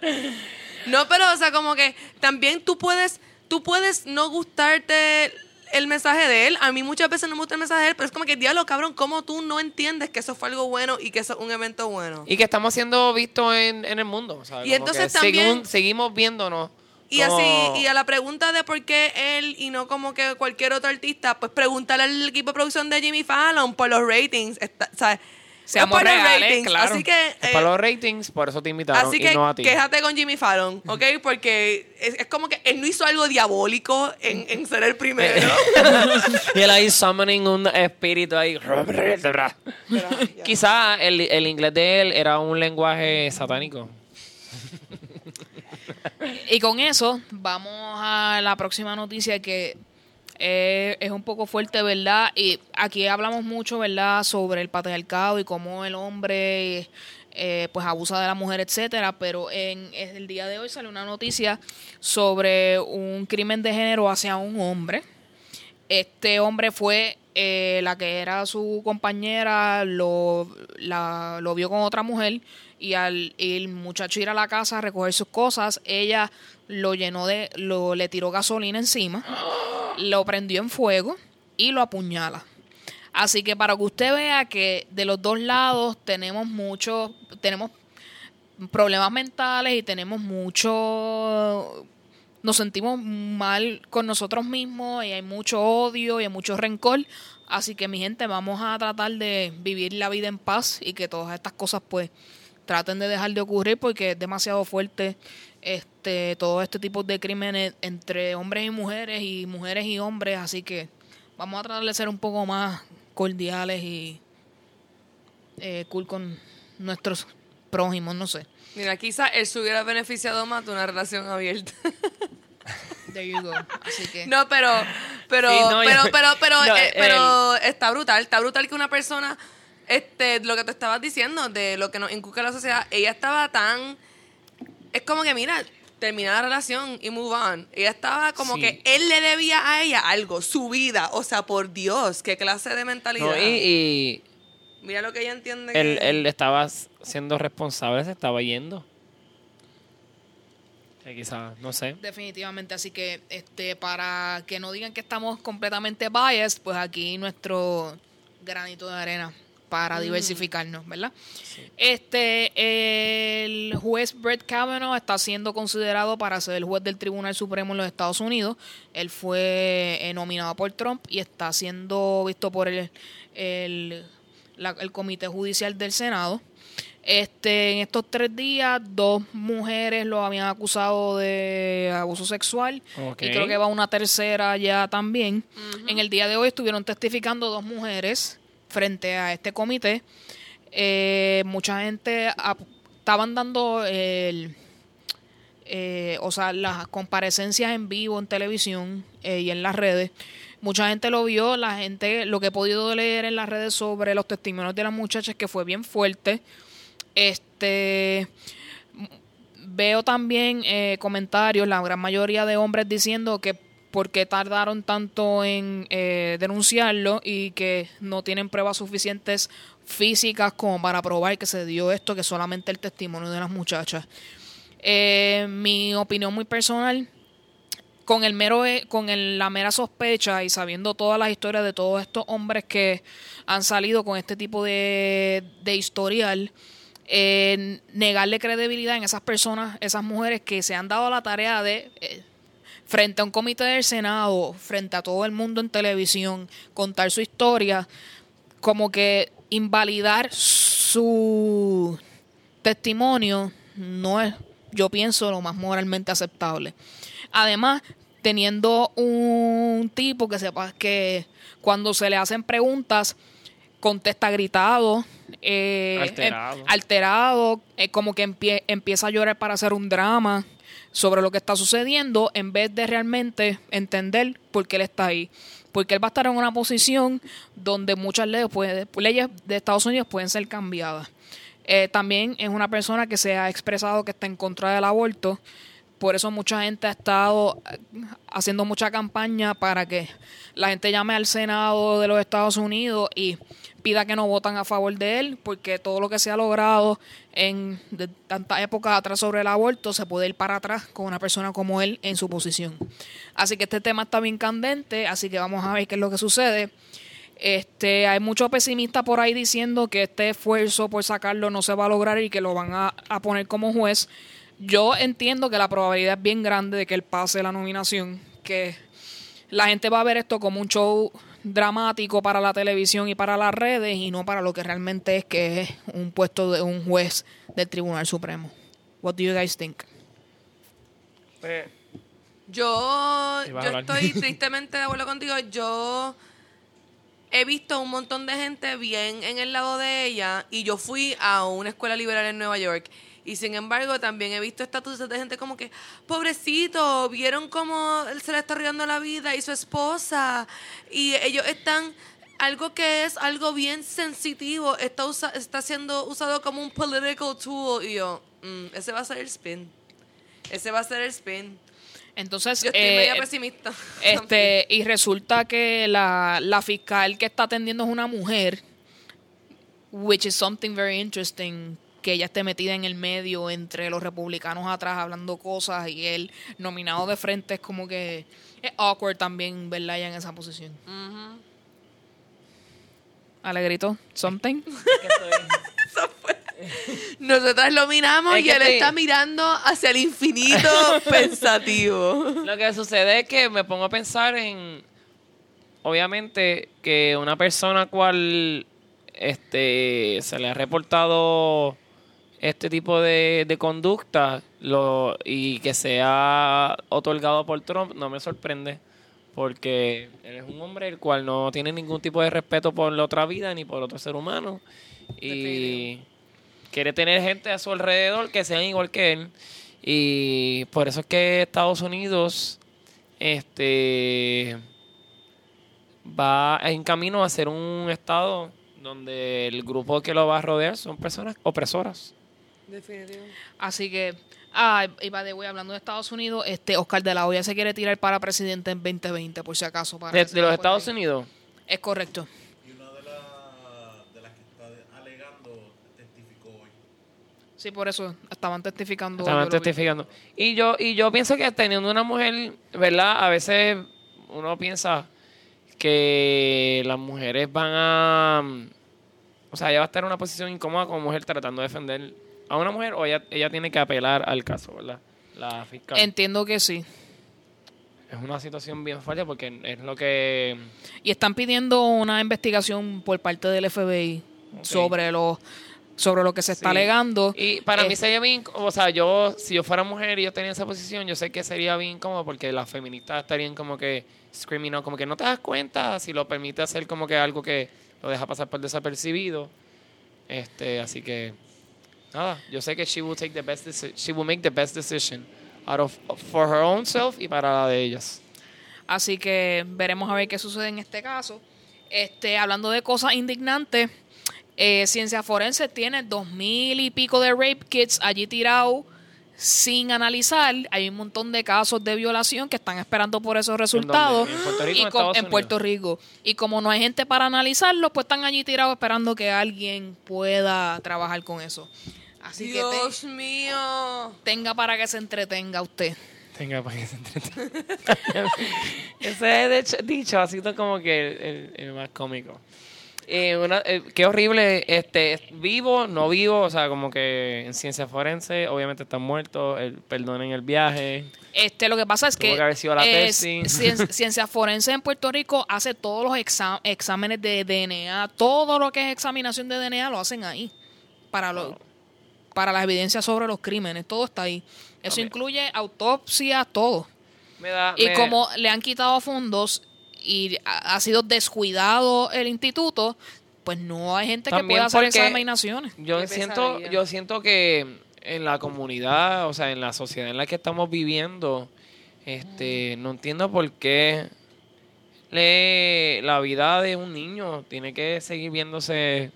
(laughs) no, pero, o sea, como que también tú puedes, tú puedes no gustarte el mensaje de él. A mí muchas veces no me gusta el mensaje de él, pero es como que, diablo, cabrón, ¿cómo tú no entiendes que eso fue algo bueno y que eso es un evento bueno? Y que estamos siendo vistos en, en el mundo. sea, Y como entonces también- según- seguimos viéndonos. Y como- así, y a la pregunta de por qué él y no como que cualquier otro artista, pues pregúntale al equipo de producción de Jimmy Fallon por los ratings. Está, ¿sabes? Seamos los reales, claro. Así que, Es eh, para los ratings, por eso te invitaron así y que no a ti. quéjate con Jimmy Fallon, ¿ok? Porque es, es como que él no hizo algo diabólico en, en ser el primero. (laughs) y él ahí summoning un espíritu ahí. Quizá el, el inglés de él era un lenguaje satánico. Y con eso, vamos a la próxima noticia que eh, es un poco fuerte, ¿verdad? Y aquí hablamos mucho, ¿verdad?, sobre el patriarcado y cómo el hombre eh, pues abusa de la mujer, etcétera. Pero en, el día de hoy sale una noticia sobre un crimen de género hacia un hombre. Este hombre fue eh, la que era su compañera, lo, la- lo vio con otra mujer y al el muchacho ir a la casa a recoger sus cosas, ella lo llenó de, lo, le tiró gasolina encima, lo prendió en fuego y lo apuñala. Así que para que usted vea que de los dos lados tenemos mucho, tenemos problemas mentales y tenemos mucho nos sentimos mal con nosotros mismos y hay mucho odio y hay mucho rencor. Así que mi gente, vamos a tratar de vivir la vida en paz y que todas estas cosas pues traten de dejar de ocurrir porque es demasiado fuerte este todo este tipo de crímenes entre hombres y mujeres y mujeres y hombres. Así que vamos a tratar de ser un poco más cordiales y eh, cool con nuestros prójimos, no sé. Mira, quizá él se hubiera beneficiado más de una relación abierta. (laughs) There you go. Así que No, pero, pero, Sí, no, pero, yo- pero, pero, no, eh, pero está brutal, está brutal que una persona, este, lo que te estabas diciendo, de lo que nos inculca la sociedad, ella estaba tan, es como que mira, termina la relación y move on. Ella estaba como Sí. que él le debía a ella algo, su vida, o sea, por Dios, qué clase de mentalidad. No, y, y Mira lo que ella entiende. él, que- él estaba siendo responsable, se estaba yendo. Que quizá, no sé. Definitivamente, así que este para que no digan que estamos completamente biased, pues aquí nuestro granito de arena para diversificarnos, ¿verdad? Este el juez Brett Kavanaugh está siendo considerado para ser el juez del Tribunal Supremo en los Estados Unidos. Él fue eh, nominado por Trump y está siendo visto por el el, la- el Comité Judicial del Senado. Este, en estos tres días, dos mujeres lo habían acusado de abuso sexual. Y creo que va una tercera ya también. En el día de hoy estuvieron testificando dos mujeres frente a este comité. Eh, mucha gente estaban dando el, eh, o sea, las comparecencias en vivo en televisión eh, y en las redes. Mucha gente lo vio, la gente, lo que he podido leer en las redes sobre los testimonios de las muchachas que fue bien fuerte. Este veo también eh, comentarios, la gran mayoría de hombres diciendo que por qué tardaron tanto en eh, denunciarlo y que no tienen pruebas suficientes físicas como para probar que se dio esto, que solamente el testimonio de las muchachas. Eh, mi opinión muy personal, con el mero e, con el- la mera sospecha y sabiendo todas las historias de todos estos hombres que han salido con este tipo de, de historial, eh, negarle credibilidad en esas personas, esas mujeres que se han dado la tarea de eh, frente a un comité del Senado, frente a todo el mundo en televisión, contar su historia, como que invalidar su testimonio no es, yo pienso, lo más moralmente aceptable. Además, teniendo un tipo que sepa que cuando se le hacen preguntas contesta gritado, eh, Alterado. eh, alterado, eh, como que empie- empieza a llorar para hacer un drama sobre lo que está sucediendo en vez de realmente entender por qué él está ahí. Porque él va a estar en una posición donde muchas leyes, de Estados Unidos pueden ser cambiadas. Eh, también es una persona que se ha expresado que está en contra del aborto. Por eso mucha gente ha estado eh, haciendo mucha campaña para que la gente llame al Senado de los Estados Unidos y pida que no votan a favor de él, porque todo lo que se ha logrado en de tantas épocas atrás sobre el aborto se puede ir para atrás con una persona como él en su posición. Así que este tema está bien candente, así que vamos a ver qué es lo que sucede. Este, hay muchos pesimistas por ahí diciendo que este esfuerzo por sacarlo no se va a lograr y que lo van a, a poner como juez. Yo entiendo que la probabilidad es bien grande de que él pase la nominación, que la gente va a ver esto como un show dramático para la televisión y para las redes y no para lo que realmente es que es un puesto de un juez del Tribunal Supremo. What do you guys think? Pues, Yo, yo estoy (laughs) tristemente de acuerdo contigo. Yo he visto un montón de gente bien en el lado de ella y yo fui a una escuela liberal en Nueva York. Y sin embargo, también he visto estatutos de gente como que, pobrecito, vieron cómo él se le está arruinando la vida y su esposa. Y ellos están, algo que es algo bien sensitivo, está, usa- está siendo usado como un political tool. Y yo, mm, ese va a ser el spin. Ese va a ser el spin. Entonces, Yo estoy eh, media pesimista. Este, y resulta que la, la fiscal que está atendiendo es una mujer, which is something very interesting, que ella esté metida en el medio entre los republicanos atrás hablando cosas y él nominado de frente es como que es awkward también verla ella en esa posición. Alegrito, something. (laughs) (laughs) Nosotras lo miramos Es y él estoy- está mirando hacia el infinito (laughs) pensativo. Lo que sucede es que me pongo a pensar en, obviamente, que una persona cual este se le ha reportado este tipo de, de conducta lo, y que sea otorgado por Trump no me sorprende porque él es un hombre el cual no tiene ningún tipo de respeto por la otra vida ni por otro ser humano. Y quiere tener gente a su alrededor que sean igual que él. Y por eso es que Estados Unidos este va en camino a ser un estado donde el grupo que lo va a rodear son personas opresoras. Definitivo. Así que, ah, y by the way, hablando de Estados Unidos, este Oscar de la Hoya se quiere tirar para presidente en 2020, por si acaso. Para De, de los lo Estados Unidos. Es correcto. Y una de, la- de las que está alegando testificó hoy. Sí, por eso estaban testificando. Estaban testificando. Y yo, y yo pienso que teniendo una mujer, ¿verdad? A veces uno piensa que las mujeres van a... O sea, ella va a estar en una posición incómoda como mujer tratando de defender a una mujer o ella, ella tiene que apelar al caso, ¿verdad? La fiscal. Entiendo que sí. Es una situación bien fuerte porque es lo que... Y están pidiendo una investigación por parte del FBI sobre lo sobre lo que se está Sí. alegando. Y para mí sería bien, o sea, yo, si yo fuera mujer y yo tenía esa posición, yo sé que sería bien incómodo porque las feministas estarían como que screaming out, como que no te das cuenta si lo permite hacer como que algo que lo deja pasar por desapercibido. Este, así que, nada, yo sé que she will take the best she will make the best decision out of, for her own self y para la de ellas. Así que veremos a ver qué sucede en este caso. Este, hablando de cosas indignantes, eh, Ciencia Forense tiene dos mil y pico de rape kits allí tirados sin analizar, hay un montón de casos de violación que están esperando por esos resultados. ¿En Puerto Rico y en en Puerto? Rico. Y como no hay gente para analizarlo, pues están allí tirados esperando que alguien pueda trabajar con eso. Así Dios mío. que te- tenga para que se entretenga usted. Tenga para que se entretenga. (laughs) Ese es de hecho- dicho sido como que el, el- el más cómico. Eh, una- eh, qué horrible, este, vivo, no vivo, o sea, como que en ciencia forense, obviamente están muertos, el, perdonen el viaje. Este, lo que pasa es Tuvo que, que haber sido la eh, tesis. cien- Ciencia Forense en Puerto Rico hace todos los exa- exámenes de DNA, todo lo que es examinación de DNA lo hacen ahí para lo, para las evidencias sobre los crímenes, todo está ahí. Eso incluye autopsia, todo. Me da, Y me- como le han quitado fondos y ha, sido descuidado el instituto, pues no hay gente que pueda hacer porque- examinaciones. Yo siento, pesadilla. yo siento que en la comunidad, o sea, en la sociedad en la que estamos viviendo, este, no entiendo por qué le- la vida de un niño tiene que seguir viéndose,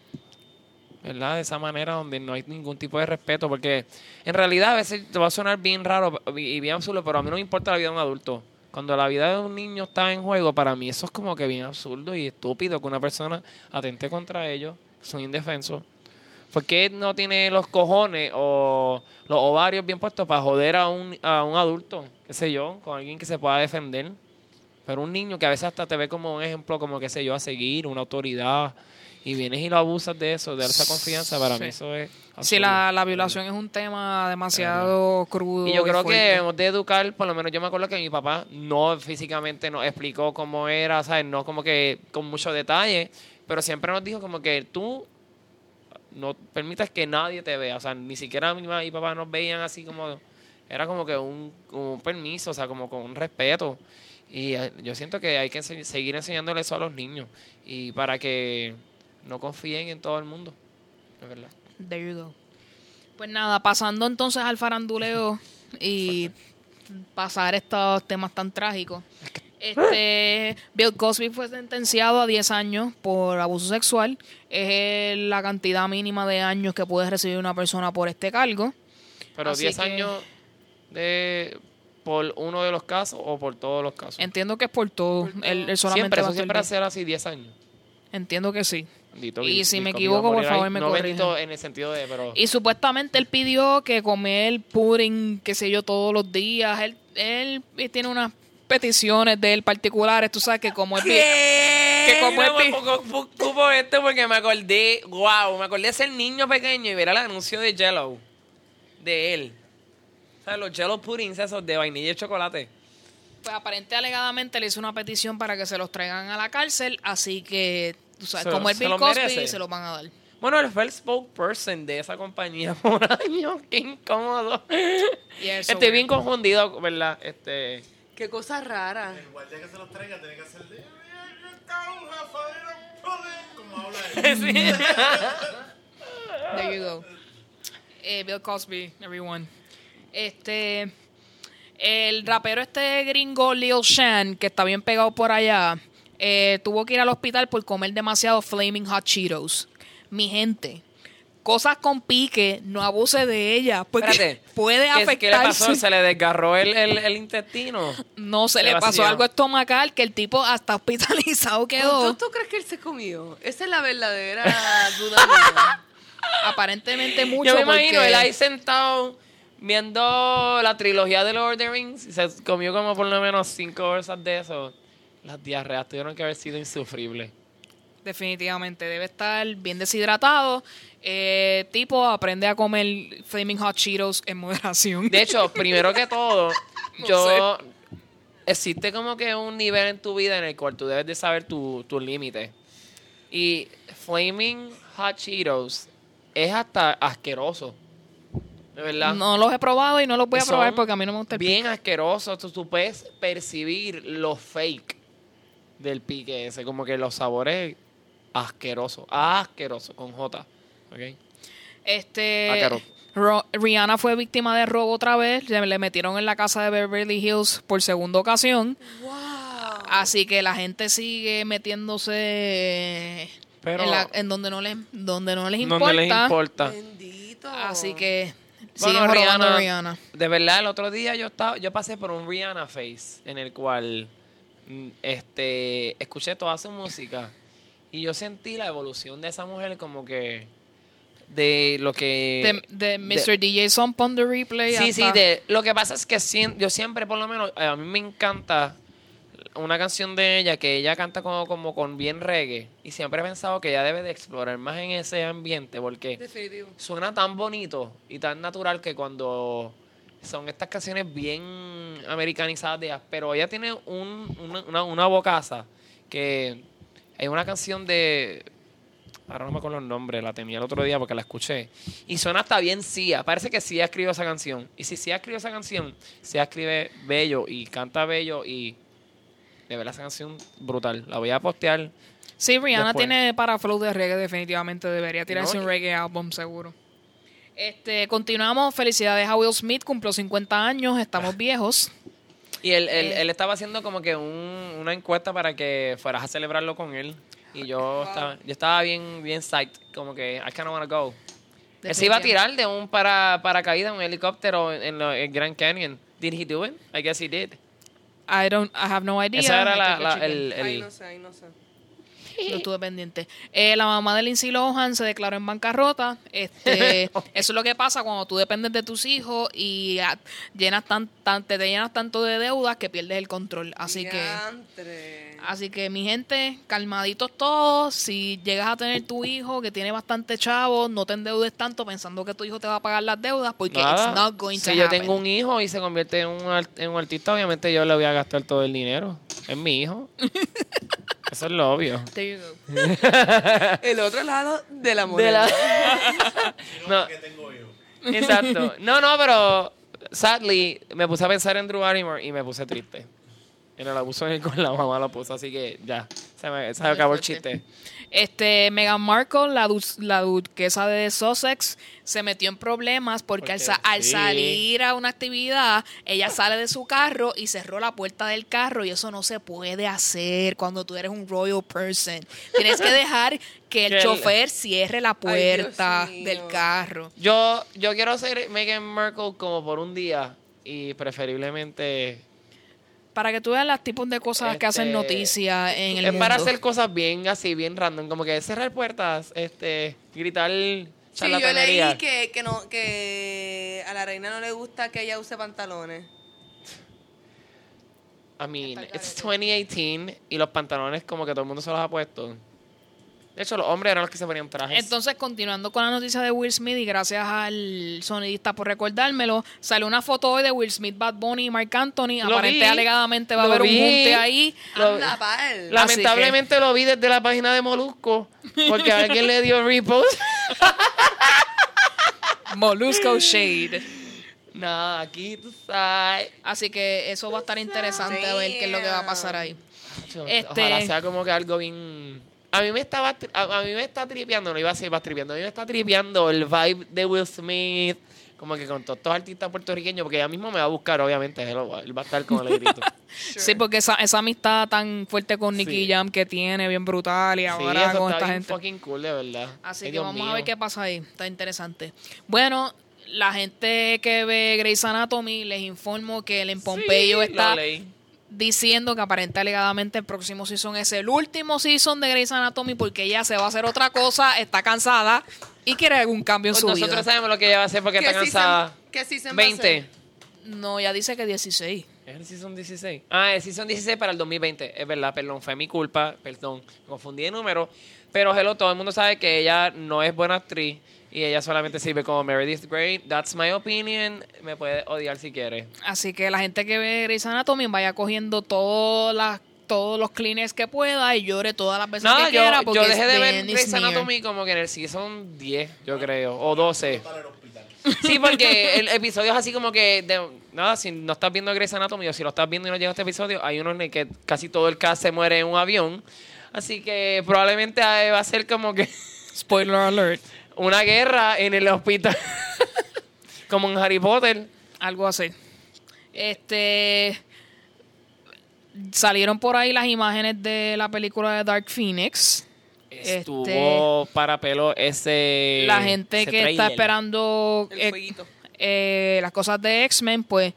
¿verdad? De esa manera donde no hay ningún tipo de respeto, porque en realidad a veces te va a sonar bien raro y bien absurdo, pero a mí no me importa la vida de un adulto. Cuando la vida de un niño está en juego, para mí eso es como que bien absurdo y estúpido que una persona atente contra ellos, son indefensos. ¿Por qué no tiene los cojones o los ovarios bien puestos para joder a un, a un adulto, qué sé yo, con alguien que se pueda defender? Pero un niño que a veces hasta te ve como un ejemplo, como qué sé yo, a seguir, una autoridad, y vienes y lo abusas de eso, de esa confianza, para mí Sí. eso es... Si absurdo. la, la violación es un tema demasiado crudo. Y yo creo que debemos de educar, por lo menos yo me acuerdo que mi papá no físicamente nos explicó cómo era, ¿sabes? No como que con mucho detalle, pero siempre nos dijo como que tú no permitas que nadie te vea, o sea, ni siquiera mi mamá y papá nos veían así como, era como que un, un permiso, o sea, como con un respeto. Y eh, yo siento que hay que seguir enseñándole eso a los niños y para que no confíen en todo el mundo, es verdad. There you go. Pues nada, pasando entonces al faranduleo y (laughs) pasar estos temas tan trágicos. Este, Bill Cosby fue sentenciado a 10 años por abuso sexual. Es la cantidad mínima de años que puede recibir una persona por este cargo. Pero Así 10 que- años de por uno de los casos o por todos los casos. Entiendo que es por todo. Él, él solamente siempre, eso siempre va a ser así 10 años. Entiendo que sí. Bendito, Y si me equivoco, por favor, ahí. me No bendito en el sentido de, pero... Y supuestamente él pidió que comer pudding, qué sé yo, todos los días. Él, él tiene unas peticiones de él particulares, tú sabes que como él... vi- Que como Me es pi- pongo- pu- pupo esto porque me acordé, wow, me acordé de ser niño pequeño y ver el anuncio de Jello, de él. O sea, los Jello puddings esos de vainilla y chocolate. Pues aparente alegadamente le hizo una petición para que se los traigan a la cárcel, así que, Se- como es se Bill lo Cosby, merece. se los van a dar. Bueno, él fue el spokesperson de esa compañía (laughs) por años, qué incómodo. Estoy bien confundido, ¿verdad? Este... Qué cosa rara. El guardia que se los traiga tiene que hacer de. Como habla él. (laughs) There you go. Eh, Bill Cosby, everyone. Este, el rapero este gringo Lil Shan, que está bien pegado por allá, eh, tuvo que ir al hospital por comer demasiado Flaming Hot Cheetos. Mi gente, cosas con pique, no abuse de ella, porque Espérate. (laughs) puede ¿Qué, ¿Qué le pasó? ¿Se le desgarró el, el, el intestino? No, se Le le pasó algo estomacal que el tipo hasta (laughs) hospitalizado quedó. ¿Cuánto tú crees que él se comió? Esa es la verdadera (laughs) duda mía. Aparentemente mucho. Yo me imagino porque- él ahí sentado viendo la trilogía de Lord of the Rings y se comió como por lo menos cinco bolsas de eso. Las diarreas tuvieron que haber sido insufribles. Definitivamente, debe estar bien deshidratado. Eh, tipo, aprende a comer Flaming Hot Cheetos en moderación. De hecho, (laughs) primero que todo, No yo... Existe como que un nivel en tu vida en el cual tú debes de saber tu- tus límites. Y Flaming Hot Cheetos es hasta asqueroso. De verdad. no los he probado y no los voy a Son probar porque a mí no me gusta el bien asqueroso. Tú, tú puedes percibir lo fake del pique ese, como que los sabores asquerosos, asqueroso con J, ¿ok? Este, Ácaro. Ro- Rihanna fue víctima de robo otra vez. Le, le metieron en la casa de Beverly Hills por segunda ocasión. ¡Wow! Así que la gente sigue metiéndose Pero en, la- en donde no les donde no les importa. les importa. Bendito. Así que Siguen Bueno, Rihanna- Rihanna. De verdad, el otro día yo estaba, yo pasé por un Rihanna Face en el cual este escuché toda su música y yo sentí la evolución de esa mujer como que de lo que De, de Mr. DJ Son on the replay. Sí, sí, de, lo que pasa es que sien- yo siempre, por lo menos, a mí me encanta una canción de ella que ella canta como, como con bien reggae y siempre he pensado que ella debe de explorar más en ese ambiente porque Definitivo. suena tan bonito y tan natural que cuando son estas canciones bien americanizadas de ellas, pero ella tiene un, una, una, una bocaza que hay una canción de ahora no me acuerdo el nombre, la tenía el otro día porque la escuché y suena hasta bien Sia, parece que Sia escribió esa canción y si Sia escribió esa canción, Sia escribe bello y canta bello y de verdad esa canción brutal, la voy a postear Sí, Rihanna Después. tiene para flow de reggae, definitivamente debería tirarse No, un reggae album, seguro. Este, continuamos. Felicidades a Will Smith, cumplió 50 años, estamos viejos. Y él, él, Eh. él estaba haciendo como que un- una encuesta para que fueras a celebrarlo con él. Y yo estaba, yo estaba bien, bien psyched, como que I kinda wanna go. Él se iba a tirar de un para, paracaídas, un helicóptero en, lo- en Grand Canyon. Did he do it? I guess he did. I don't, I have no idea. Esa era la, el, el- Ay, no sé, ay, no sé. Yo estuve pendiente. Eh, la mamá de Lindsay Lohan se declaró en bancarrota. Este, (laughs) eso es lo que pasa cuando tú dependes de tus hijos y ah, llenas tan, tan- te, te llenas tanto de deudas que pierdes el control. Así que, Diantre. así que mi gente, calmaditos todos. Si llegas a tener tu hijo que tiene bastante chavo, no te endeudes tanto pensando que tu hijo te va a pagar las deudas porque Nada. it's not going to si yo happen. tengo un hijo y se convierte en un, ar- en un artista, obviamente yo le voy a gastar todo el dinero. Es mi hijo. (laughs) Eso es lo obvio. There you go. (laughs) El otro lado de la De moneda. la- (laughs) no, que tengo yo. Exacto. No, no, pero sadly me puse a pensar en Drew Barrymore y me puse triste. Y no la puso ni con la mamá la puso, así que ya, se me, se me acabó el chiste. Este, Meghan Markle, la, du- la duquesa de Sussex, se metió en problemas porque, al, sa- al salir a una actividad, ella sale de su carro y cerró la puerta del carro y eso no se puede hacer cuando tú eres un royal person. Tienes que dejar que el (laughs) chofer cierre la puerta del carro. Yo, yo quiero ser Meghan Markle como por un día y preferiblemente Para que tú veas los tipos de cosas que hacen Este, noticia en el es mundo. para hacer cosas bien así, bien random, como que cerrar puertas, este, gritar Sí, yo leí que, que, no, que a la reina no le gusta que ella use pantalones. I mean, it's carete. 2018 y los pantalones como que todo el mundo se los ha puesto. De hecho, los hombres eran los que se ponían trajes. Entonces, continuando con la noticia de Will Smith, y gracias al sonidista por recordármelo, salió una foto hoy de Will Smith, Bad Bunny y Marc Anthony. Lo Aparente, vi, alegadamente va a lo haber un vi. junte ahí. Lo-. Lamentablemente lo vi desde la página de Molusco porque a alguien le dio repost. (laughs) Molusco Shade. Nada, aquí tú sabes. Así que eso va a estar interesante a ver qué es lo que va a pasar ahí. Este- Ojalá sea como que algo bien. A mí me estaba a, a mí me está tripeando, no iba a decir va tripeando, a mí me está tripeando el vibe de Will Smith, como que con todos estos artistas puertorriqueños, porque ella mismo me va a buscar, obviamente, él, va- él va a estar con el (laughs) grito. Sí, porque esa, esa amistad tan fuerte con Nicky Sí. Jam que tiene, bien brutal, y sí, ahora eso con está esta bien gente. fucking cool, de verdad. Así Ay, que Dios vamos a ver qué pasa ahí. Está interesante. Bueno, la gente que ve Grey's Anatomy les informo que el Pompeyo Sí, está. Diciendo que aparente alegadamente el próximo season es el último season de Grey's Anatomy porque ella se va a hacer otra cosa, está cansada y quiere algún cambio en Pues su nosotros vida. sabemos lo que ella va a hacer porque ¿Qué está season- cansada. qué season va a 20. ser? No, ya dice que 16. ¿Es el Season 16? Ah, el Season 16 para el 2020. Es verdad, perdón, fue mi culpa. Perdón, me confundí de número. Pero, hello, todo el mundo sabe que ella no es buena actriz y ella solamente sirve como Meredith Grey. That's my opinion. Me puede odiar si quiere. Así que la gente que ve Grey's Anatomy vaya cogiendo todas las todos los cleaners que pueda y llore todas las veces No, que yo, quiera porque yo dejé de ver Grey's. Anatomy como que en el Season 10, yo creo, o 12. Para el hospital. Sí, porque el episodio es así como que, de- nada, si no estás viendo Grey's Anatomy o si lo estás viendo y no llega este episodio, hay uno en el que casi todo el cast se muere en un avión. Así que probablemente eh, va a ser como que Spoiler alert. Una guerra en el hospital. (laughs) como en Harry Potter. Algo así. Este. Salieron por ahí las imágenes de la película de Dark Phoenix. Estuvo para pelo ese. la gente ese que está esperando El eh, eh, las cosas de X-Men, pues.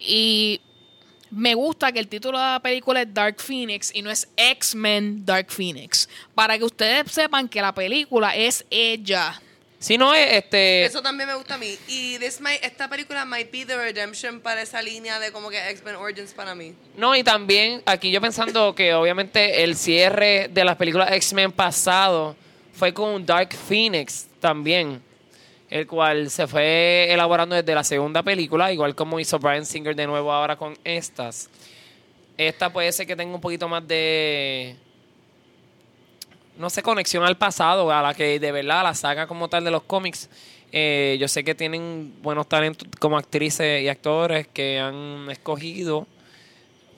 Y me gusta que el título de la película es Dark Phoenix y no es X-Men Dark Phoenix. Para que ustedes sepan que la película es ella. Si no es este. Eso también me gusta a mí. Y this might- esta película might be the redemption para esa línea de como que X-Men Origins para mí. No, y también aquí yo pensando (laughs) que obviamente el cierre de las películas X-Men pasado fue con un Dark Phoenix también, el cual se fue elaborando desde la segunda película, igual como hizo Brian Singer de nuevo ahora con estas. Esta puede ser que tenga un poquito más de no sé, conexión al pasado, a la que de verdad la saga como tal de los cómics. Eh, yo sé que tienen buenos talentos como actrices y actores que han escogido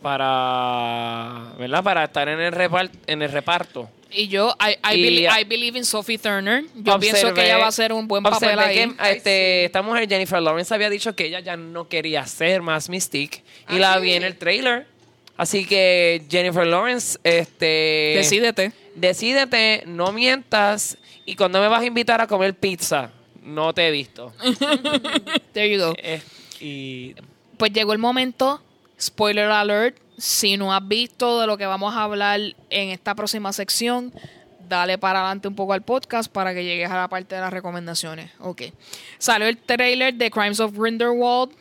para, ¿verdad? Para estar en el reparto. En el reparto. Y yo, I, I, Y- believe, I believe in Sophie Turner. Yo Observé- pienso que ella va a hacer un buen papel ahí. que, este, esta mujer, Jennifer Lawrence, había dicho que ella ya no quería ser más Mystique. Y Ah, la sí. vi en el trailer. Así que Jennifer Lawrence, este... Decídete. Decídete, no mientas. Y cuando me vas a invitar a comer pizza, no te he visto. (laughs) There you go. Eh, y Pues llegó el momento, spoiler alert, si no has visto de lo que vamos a hablar en esta próxima sección, dale para adelante un poco al podcast para que llegues a la parte de las recomendaciones. Ok. Salió el trailer de Crimes of Grindelwald,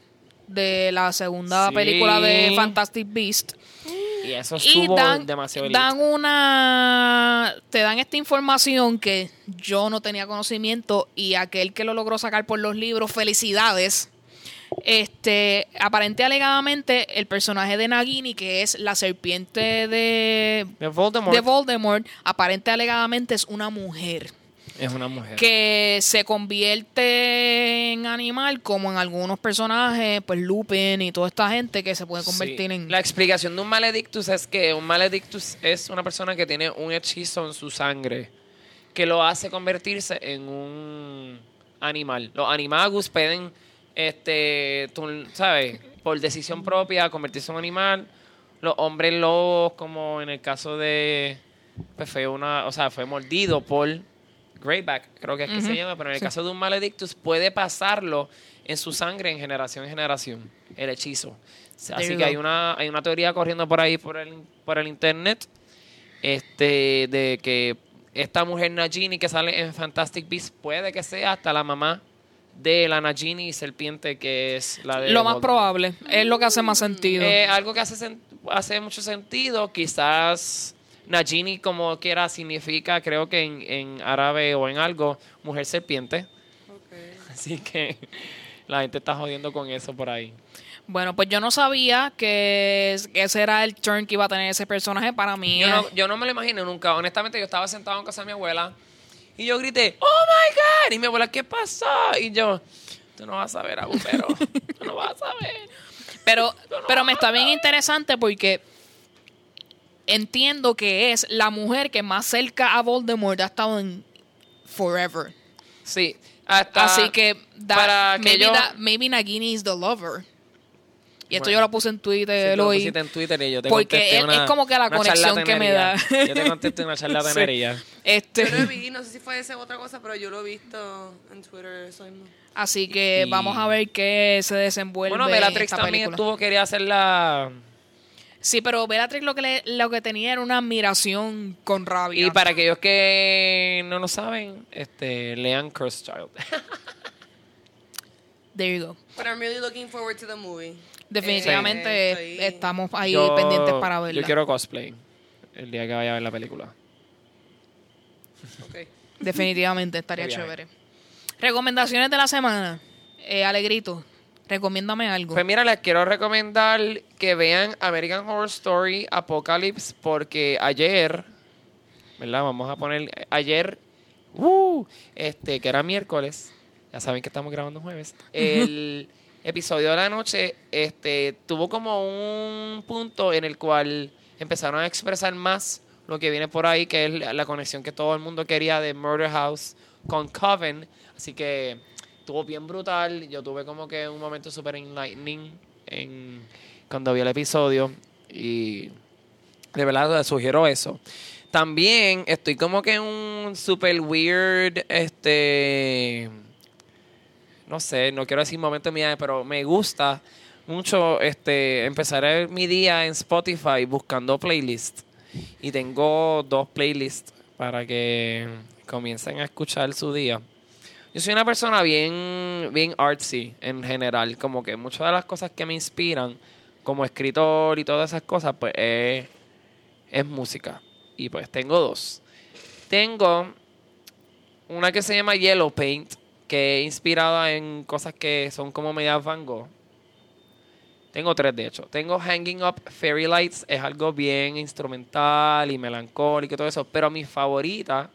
de la segunda Sí. película de Fantastic Beast. Y eso Y estuvo dan, demasiado dan una. Te dan esta información que yo no tenía conocimiento y aquel que lo logró sacar por los libros, felicidades. Este, aparente alegadamente, el personaje de Nagini, que es la serpiente de, De Voldemort. de Voldemort, aparente alegadamente es una mujer es una mujer. que se convierte en animal, como en algunos personajes, pues Lupin y toda esta gente que se puede convertir Sí. en. La explicación de un maledictus es que un maledictus es una persona que tiene un hechizo en su sangre que lo hace convertirse en un animal. Los animagus pueden, este, tú- ¿sabes? Por decisión propia convertirse en un animal. Los hombres lobos, como en el caso de, pues fue una, o sea, fue mordido por Greyback, creo que es que se llama, pero en el caso de un maledictus puede pasarlo en su sangre en generación en generación, el hechizo. There Así que go. hay una, hay una teoría corriendo por ahí por el, por el internet este de que esta mujer Nagini que sale en Fantastic Beasts puede que sea hasta la mamá de la Nagini serpiente que es la de Lo más Voldemort. probable, es lo que hace más sentido. Eh, algo que hace, sen- hace mucho sentido, quizás Nagini como quiera significa, creo que en, en árabe o en algo, mujer serpiente. (laughs) Así que la gente está jodiendo con eso por ahí. Bueno, pues yo no sabía que es- que ese era el turn que iba a tener ese personaje para mí. Yo no, yo no me lo imagino nunca. Honestamente, yo estaba sentado en casa de mi abuela y yo grité, ¡Oh my God! Y mi abuela, ¿qué pasó? Y yo, tú no vas a ver, Abu, pero tú no vas a ver. Pero, pero me está bien interesante porque entiendo que es la mujer que más cerca a Voldemort ha estado en Forever. Sí, hasta. Así que, da- para que maybe, yo- that- maybe Nagini is the lover. Y esto Bueno. yo lo puse en Sí, Twitter tú lo hoy. en Twitter y yo te porque contesté es- una- es como que la conexión que me da. Yo te contesté una (laughs) charlatanería. Este, Yo lo vi, no sé si fue esa otra cosa, pero yo lo he visto en Twitter. Eso mismo. así que Y- vamos a ver qué se desenvuelve Bueno, en Bellatrix esta también película. estuvo, quería hacer la... Sí, pero Bellatrix lo que, le- lo que tenía era una admiración con rabia. Y para aquellos que no lo saben, este, lean Cursed Child. There you go. But I'm really looking forward to the movie. Definitivamente Eh, estoy- estamos ahí Yo- pendientes para verla. Yo quiero cosplay el día que vaya a ver la película. Definitivamente estaría chévere. Recomendaciones de la semana. Eh, Alegrito, recomiéndame algo. Pues mira, les quiero recomendar que vean American Horror Story Apocalypse porque ayer, ¿verdad? Vamos a poner ayer, uh, este, que era miércoles, ya saben que estamos grabando jueves, el episodio de la noche, este, tuvo como un punto en el cual empezaron a expresar más lo que viene por ahí, que es la, conexión que todo el mundo quería de Murder House con Coven, así que estuvo bien brutal. Yo tuve como que un momento súper enlightening en, cuando vi el episodio y de verdad sugiero eso. También estoy como que en un super weird, este, no sé, no quiero decir momento de mi vida, pero me gusta mucho este empezar mi día en Spotify buscando playlists. Y tengo dos playlists para que comiencen a escuchar su día. Yo soy una persona bien, bien artsy en general, como que muchas de las cosas que me inspiran como escritor y todas esas cosas, pues es, es música. Y pues tengo dos. Tengo una que se llama Yellow Paint, que es inspirada en cosas que son como medias Van Gogh. Tengo tres, de hecho. Tengo Hanging Up Fairy Lights, es algo bien instrumental y melancólico y todo eso. Pero mi favorita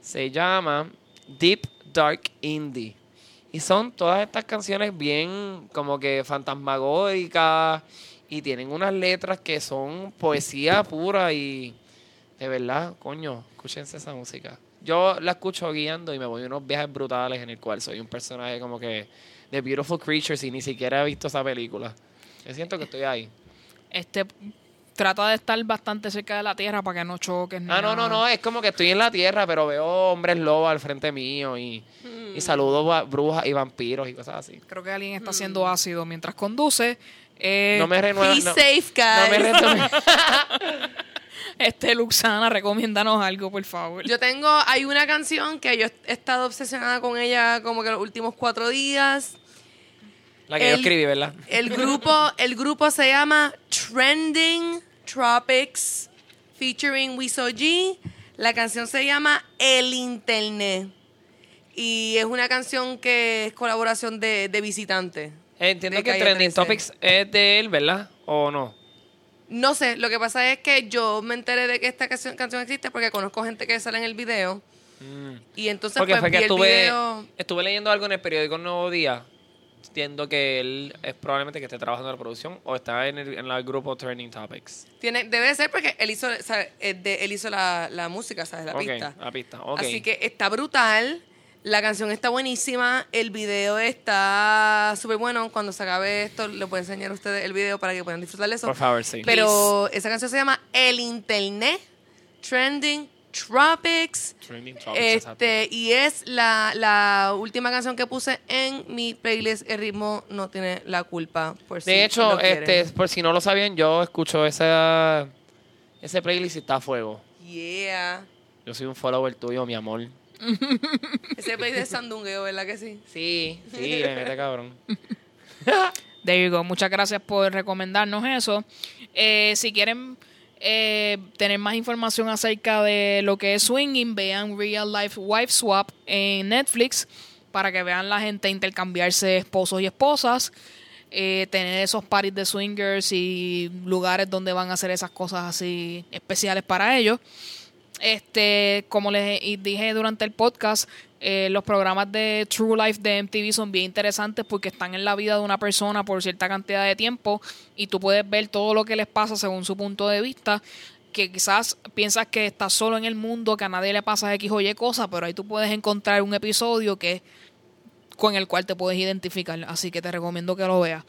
se llama Deep Dark Indie. Y son todas estas canciones bien como que fantasmagóricas y tienen unas letras que son poesía pura y de verdad, coño, escúchense esa música. Yo la escucho guiando y me voy a unos viajes brutales en el cual soy un personaje como que de Beautiful Creatures y ni siquiera he visto esa película. Yo siento que estoy ahí. Este trata de estar bastante cerca de la tierra para que no choques. Ah, no, no, no, es como que estoy en la tierra, pero veo hombres lobos al frente mío y, y saludo a brujas y vampiros y cosas así. Creo que alguien está haciendo ácido mientras conduce. Eh, No me renueva. Be No, safe, no me guys. renueva- (laughs) Este, Luxana, recomiéndanos algo, por favor. Yo tengo, hay una canción que yo he estado obsesionada con ella como que los últimos cuatro días. La que yo El- escribí, ¿verdad? El grupo, el grupo se llama Trending Tropics featuring Wiso G. La canción se llama El Internet. Y es una canción que es colaboración de, de visitantes. Entiendo de que Trending 13. Topics es de él, ¿verdad? ¿O no? No sé, lo que pasa es que yo me enteré de que esta canción, canción existe porque conozco gente que sale en el video. Y entonces Porque pues, fue vi que el estuve, video. estuve leyendo algo en el periódico Nuevo Día. Entiendo que él es probablemente que esté trabajando en la producción o está en el, en el grupo Trending Topics. Tiene, debe ser porque él hizo, él hizo la, la música, ¿sabes? La pista. la pista. Así que está brutal. La canción está buenísima. El video está súper bueno. Cuando se acabe esto, le puedo enseñar a ustedes el video para que puedan disfrutar de eso. Por favor, sí. Pero esa canción se llama El Internet Trending Tropics. Trending exacto. Este, y es la, la última canción que puse en mi playlist. El ritmo no tiene la culpa. Por si De hecho, lo este, por si no lo sabían, yo escucho esa, ese playlist y está a fuego. Yeah. Yo soy un follower tuyo, mi amor. Ese playlist de sandungueo, ¿verdad que sí? Sí, sí, (laughs) le mete cabrón. There you go. Muchas gracias por recomendarnos eso. Eh, si quieren eh, tener más información acerca de lo que es swinging, vean Real Life Wife Swap en Netflix para que vean la gente intercambiarse esposos y esposas. eh, tener esos parties de swingers y lugares donde van a hacer esas cosas así especiales para ellos. Este, como les dije durante el podcast, eh, los programas de True Life de MTV son bien interesantes porque están en la vida de una persona por cierta cantidad de tiempo y tú puedes ver todo lo que les pasa según su punto de vista. Que quizás piensas que estás solo en el mundo, que a nadie le pasa X o Y cosas, pero ahí tú puedes encontrar un episodio que con el cual te puedes identificar. Así que te recomiendo que lo veas.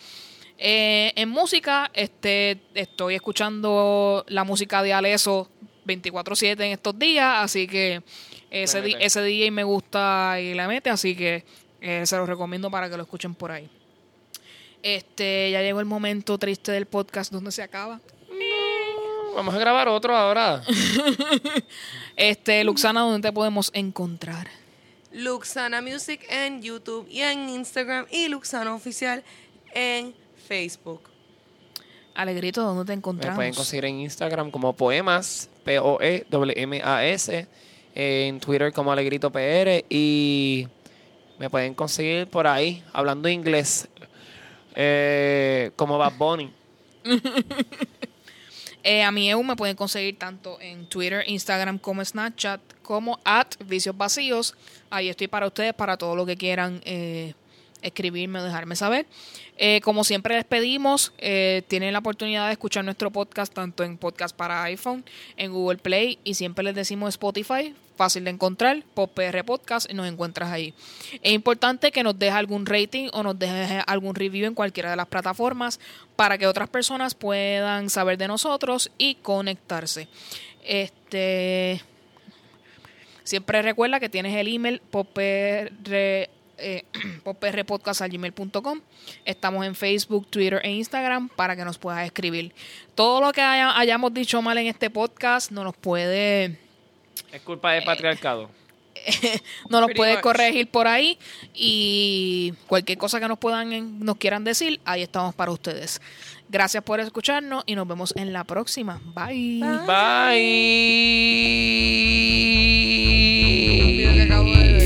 Eh, en música, este, estoy escuchando la música de Aleso 24-7 en estos días, así que ese, di- ese DJ me gusta y le mete, así que eh, se los recomiendo para que lo escuchen por ahí. Este, ya llegó el momento triste del podcast donde se acaba. Vamos a grabar otro ahora. (laughs) Este, Luxana, ¿dónde te podemos encontrar? Luxana Music en YouTube y en Instagram y Luxana Oficial en Facebook. Alegrito, ¿dónde te Me encontramos? pueden conseguir en Instagram como Poemas, P-O-E-M-A-S, en Twitter como Alegrito PR y me pueden conseguir por ahí, hablando inglés, eh, como Bad Bunny. (laughs) Eh, a EU me pueden conseguir tanto en Twitter, Instagram como Snapchat, como at Vicios Vacíos. Ahí estoy para ustedes, para todo lo que quieran eh, escribirme o dejarme saber. Eh, como siempre les pedimos, eh, tienen la oportunidad de escuchar nuestro podcast tanto en podcast para iPhone, en Google Play y siempre les decimos Spotify, fácil de encontrar, PR Podcast y nos encuentras ahí. Es importante que nos dejes algún rating o nos dejes algún review en cualquiera de las plataformas para que otras personas puedan saber de nosotros y conectarse. Este Siempre recuerda que tienes el email popr eh, (clears throat) podprpodcast.gmail.com. Estamos en Facebook, Twitter e Instagram para que nos puedas escribir. Todo lo que haya- hayamos dicho mal en este podcast no nos puede Es culpa del patriarcado. (laughs) no nos Pretty puede much. corregir por ahí y cualquier cosa que nos puedan nos quieran decir, ahí estamos para ustedes. Gracias por escucharnos y nos vemos en la próxima. Bye. Bye.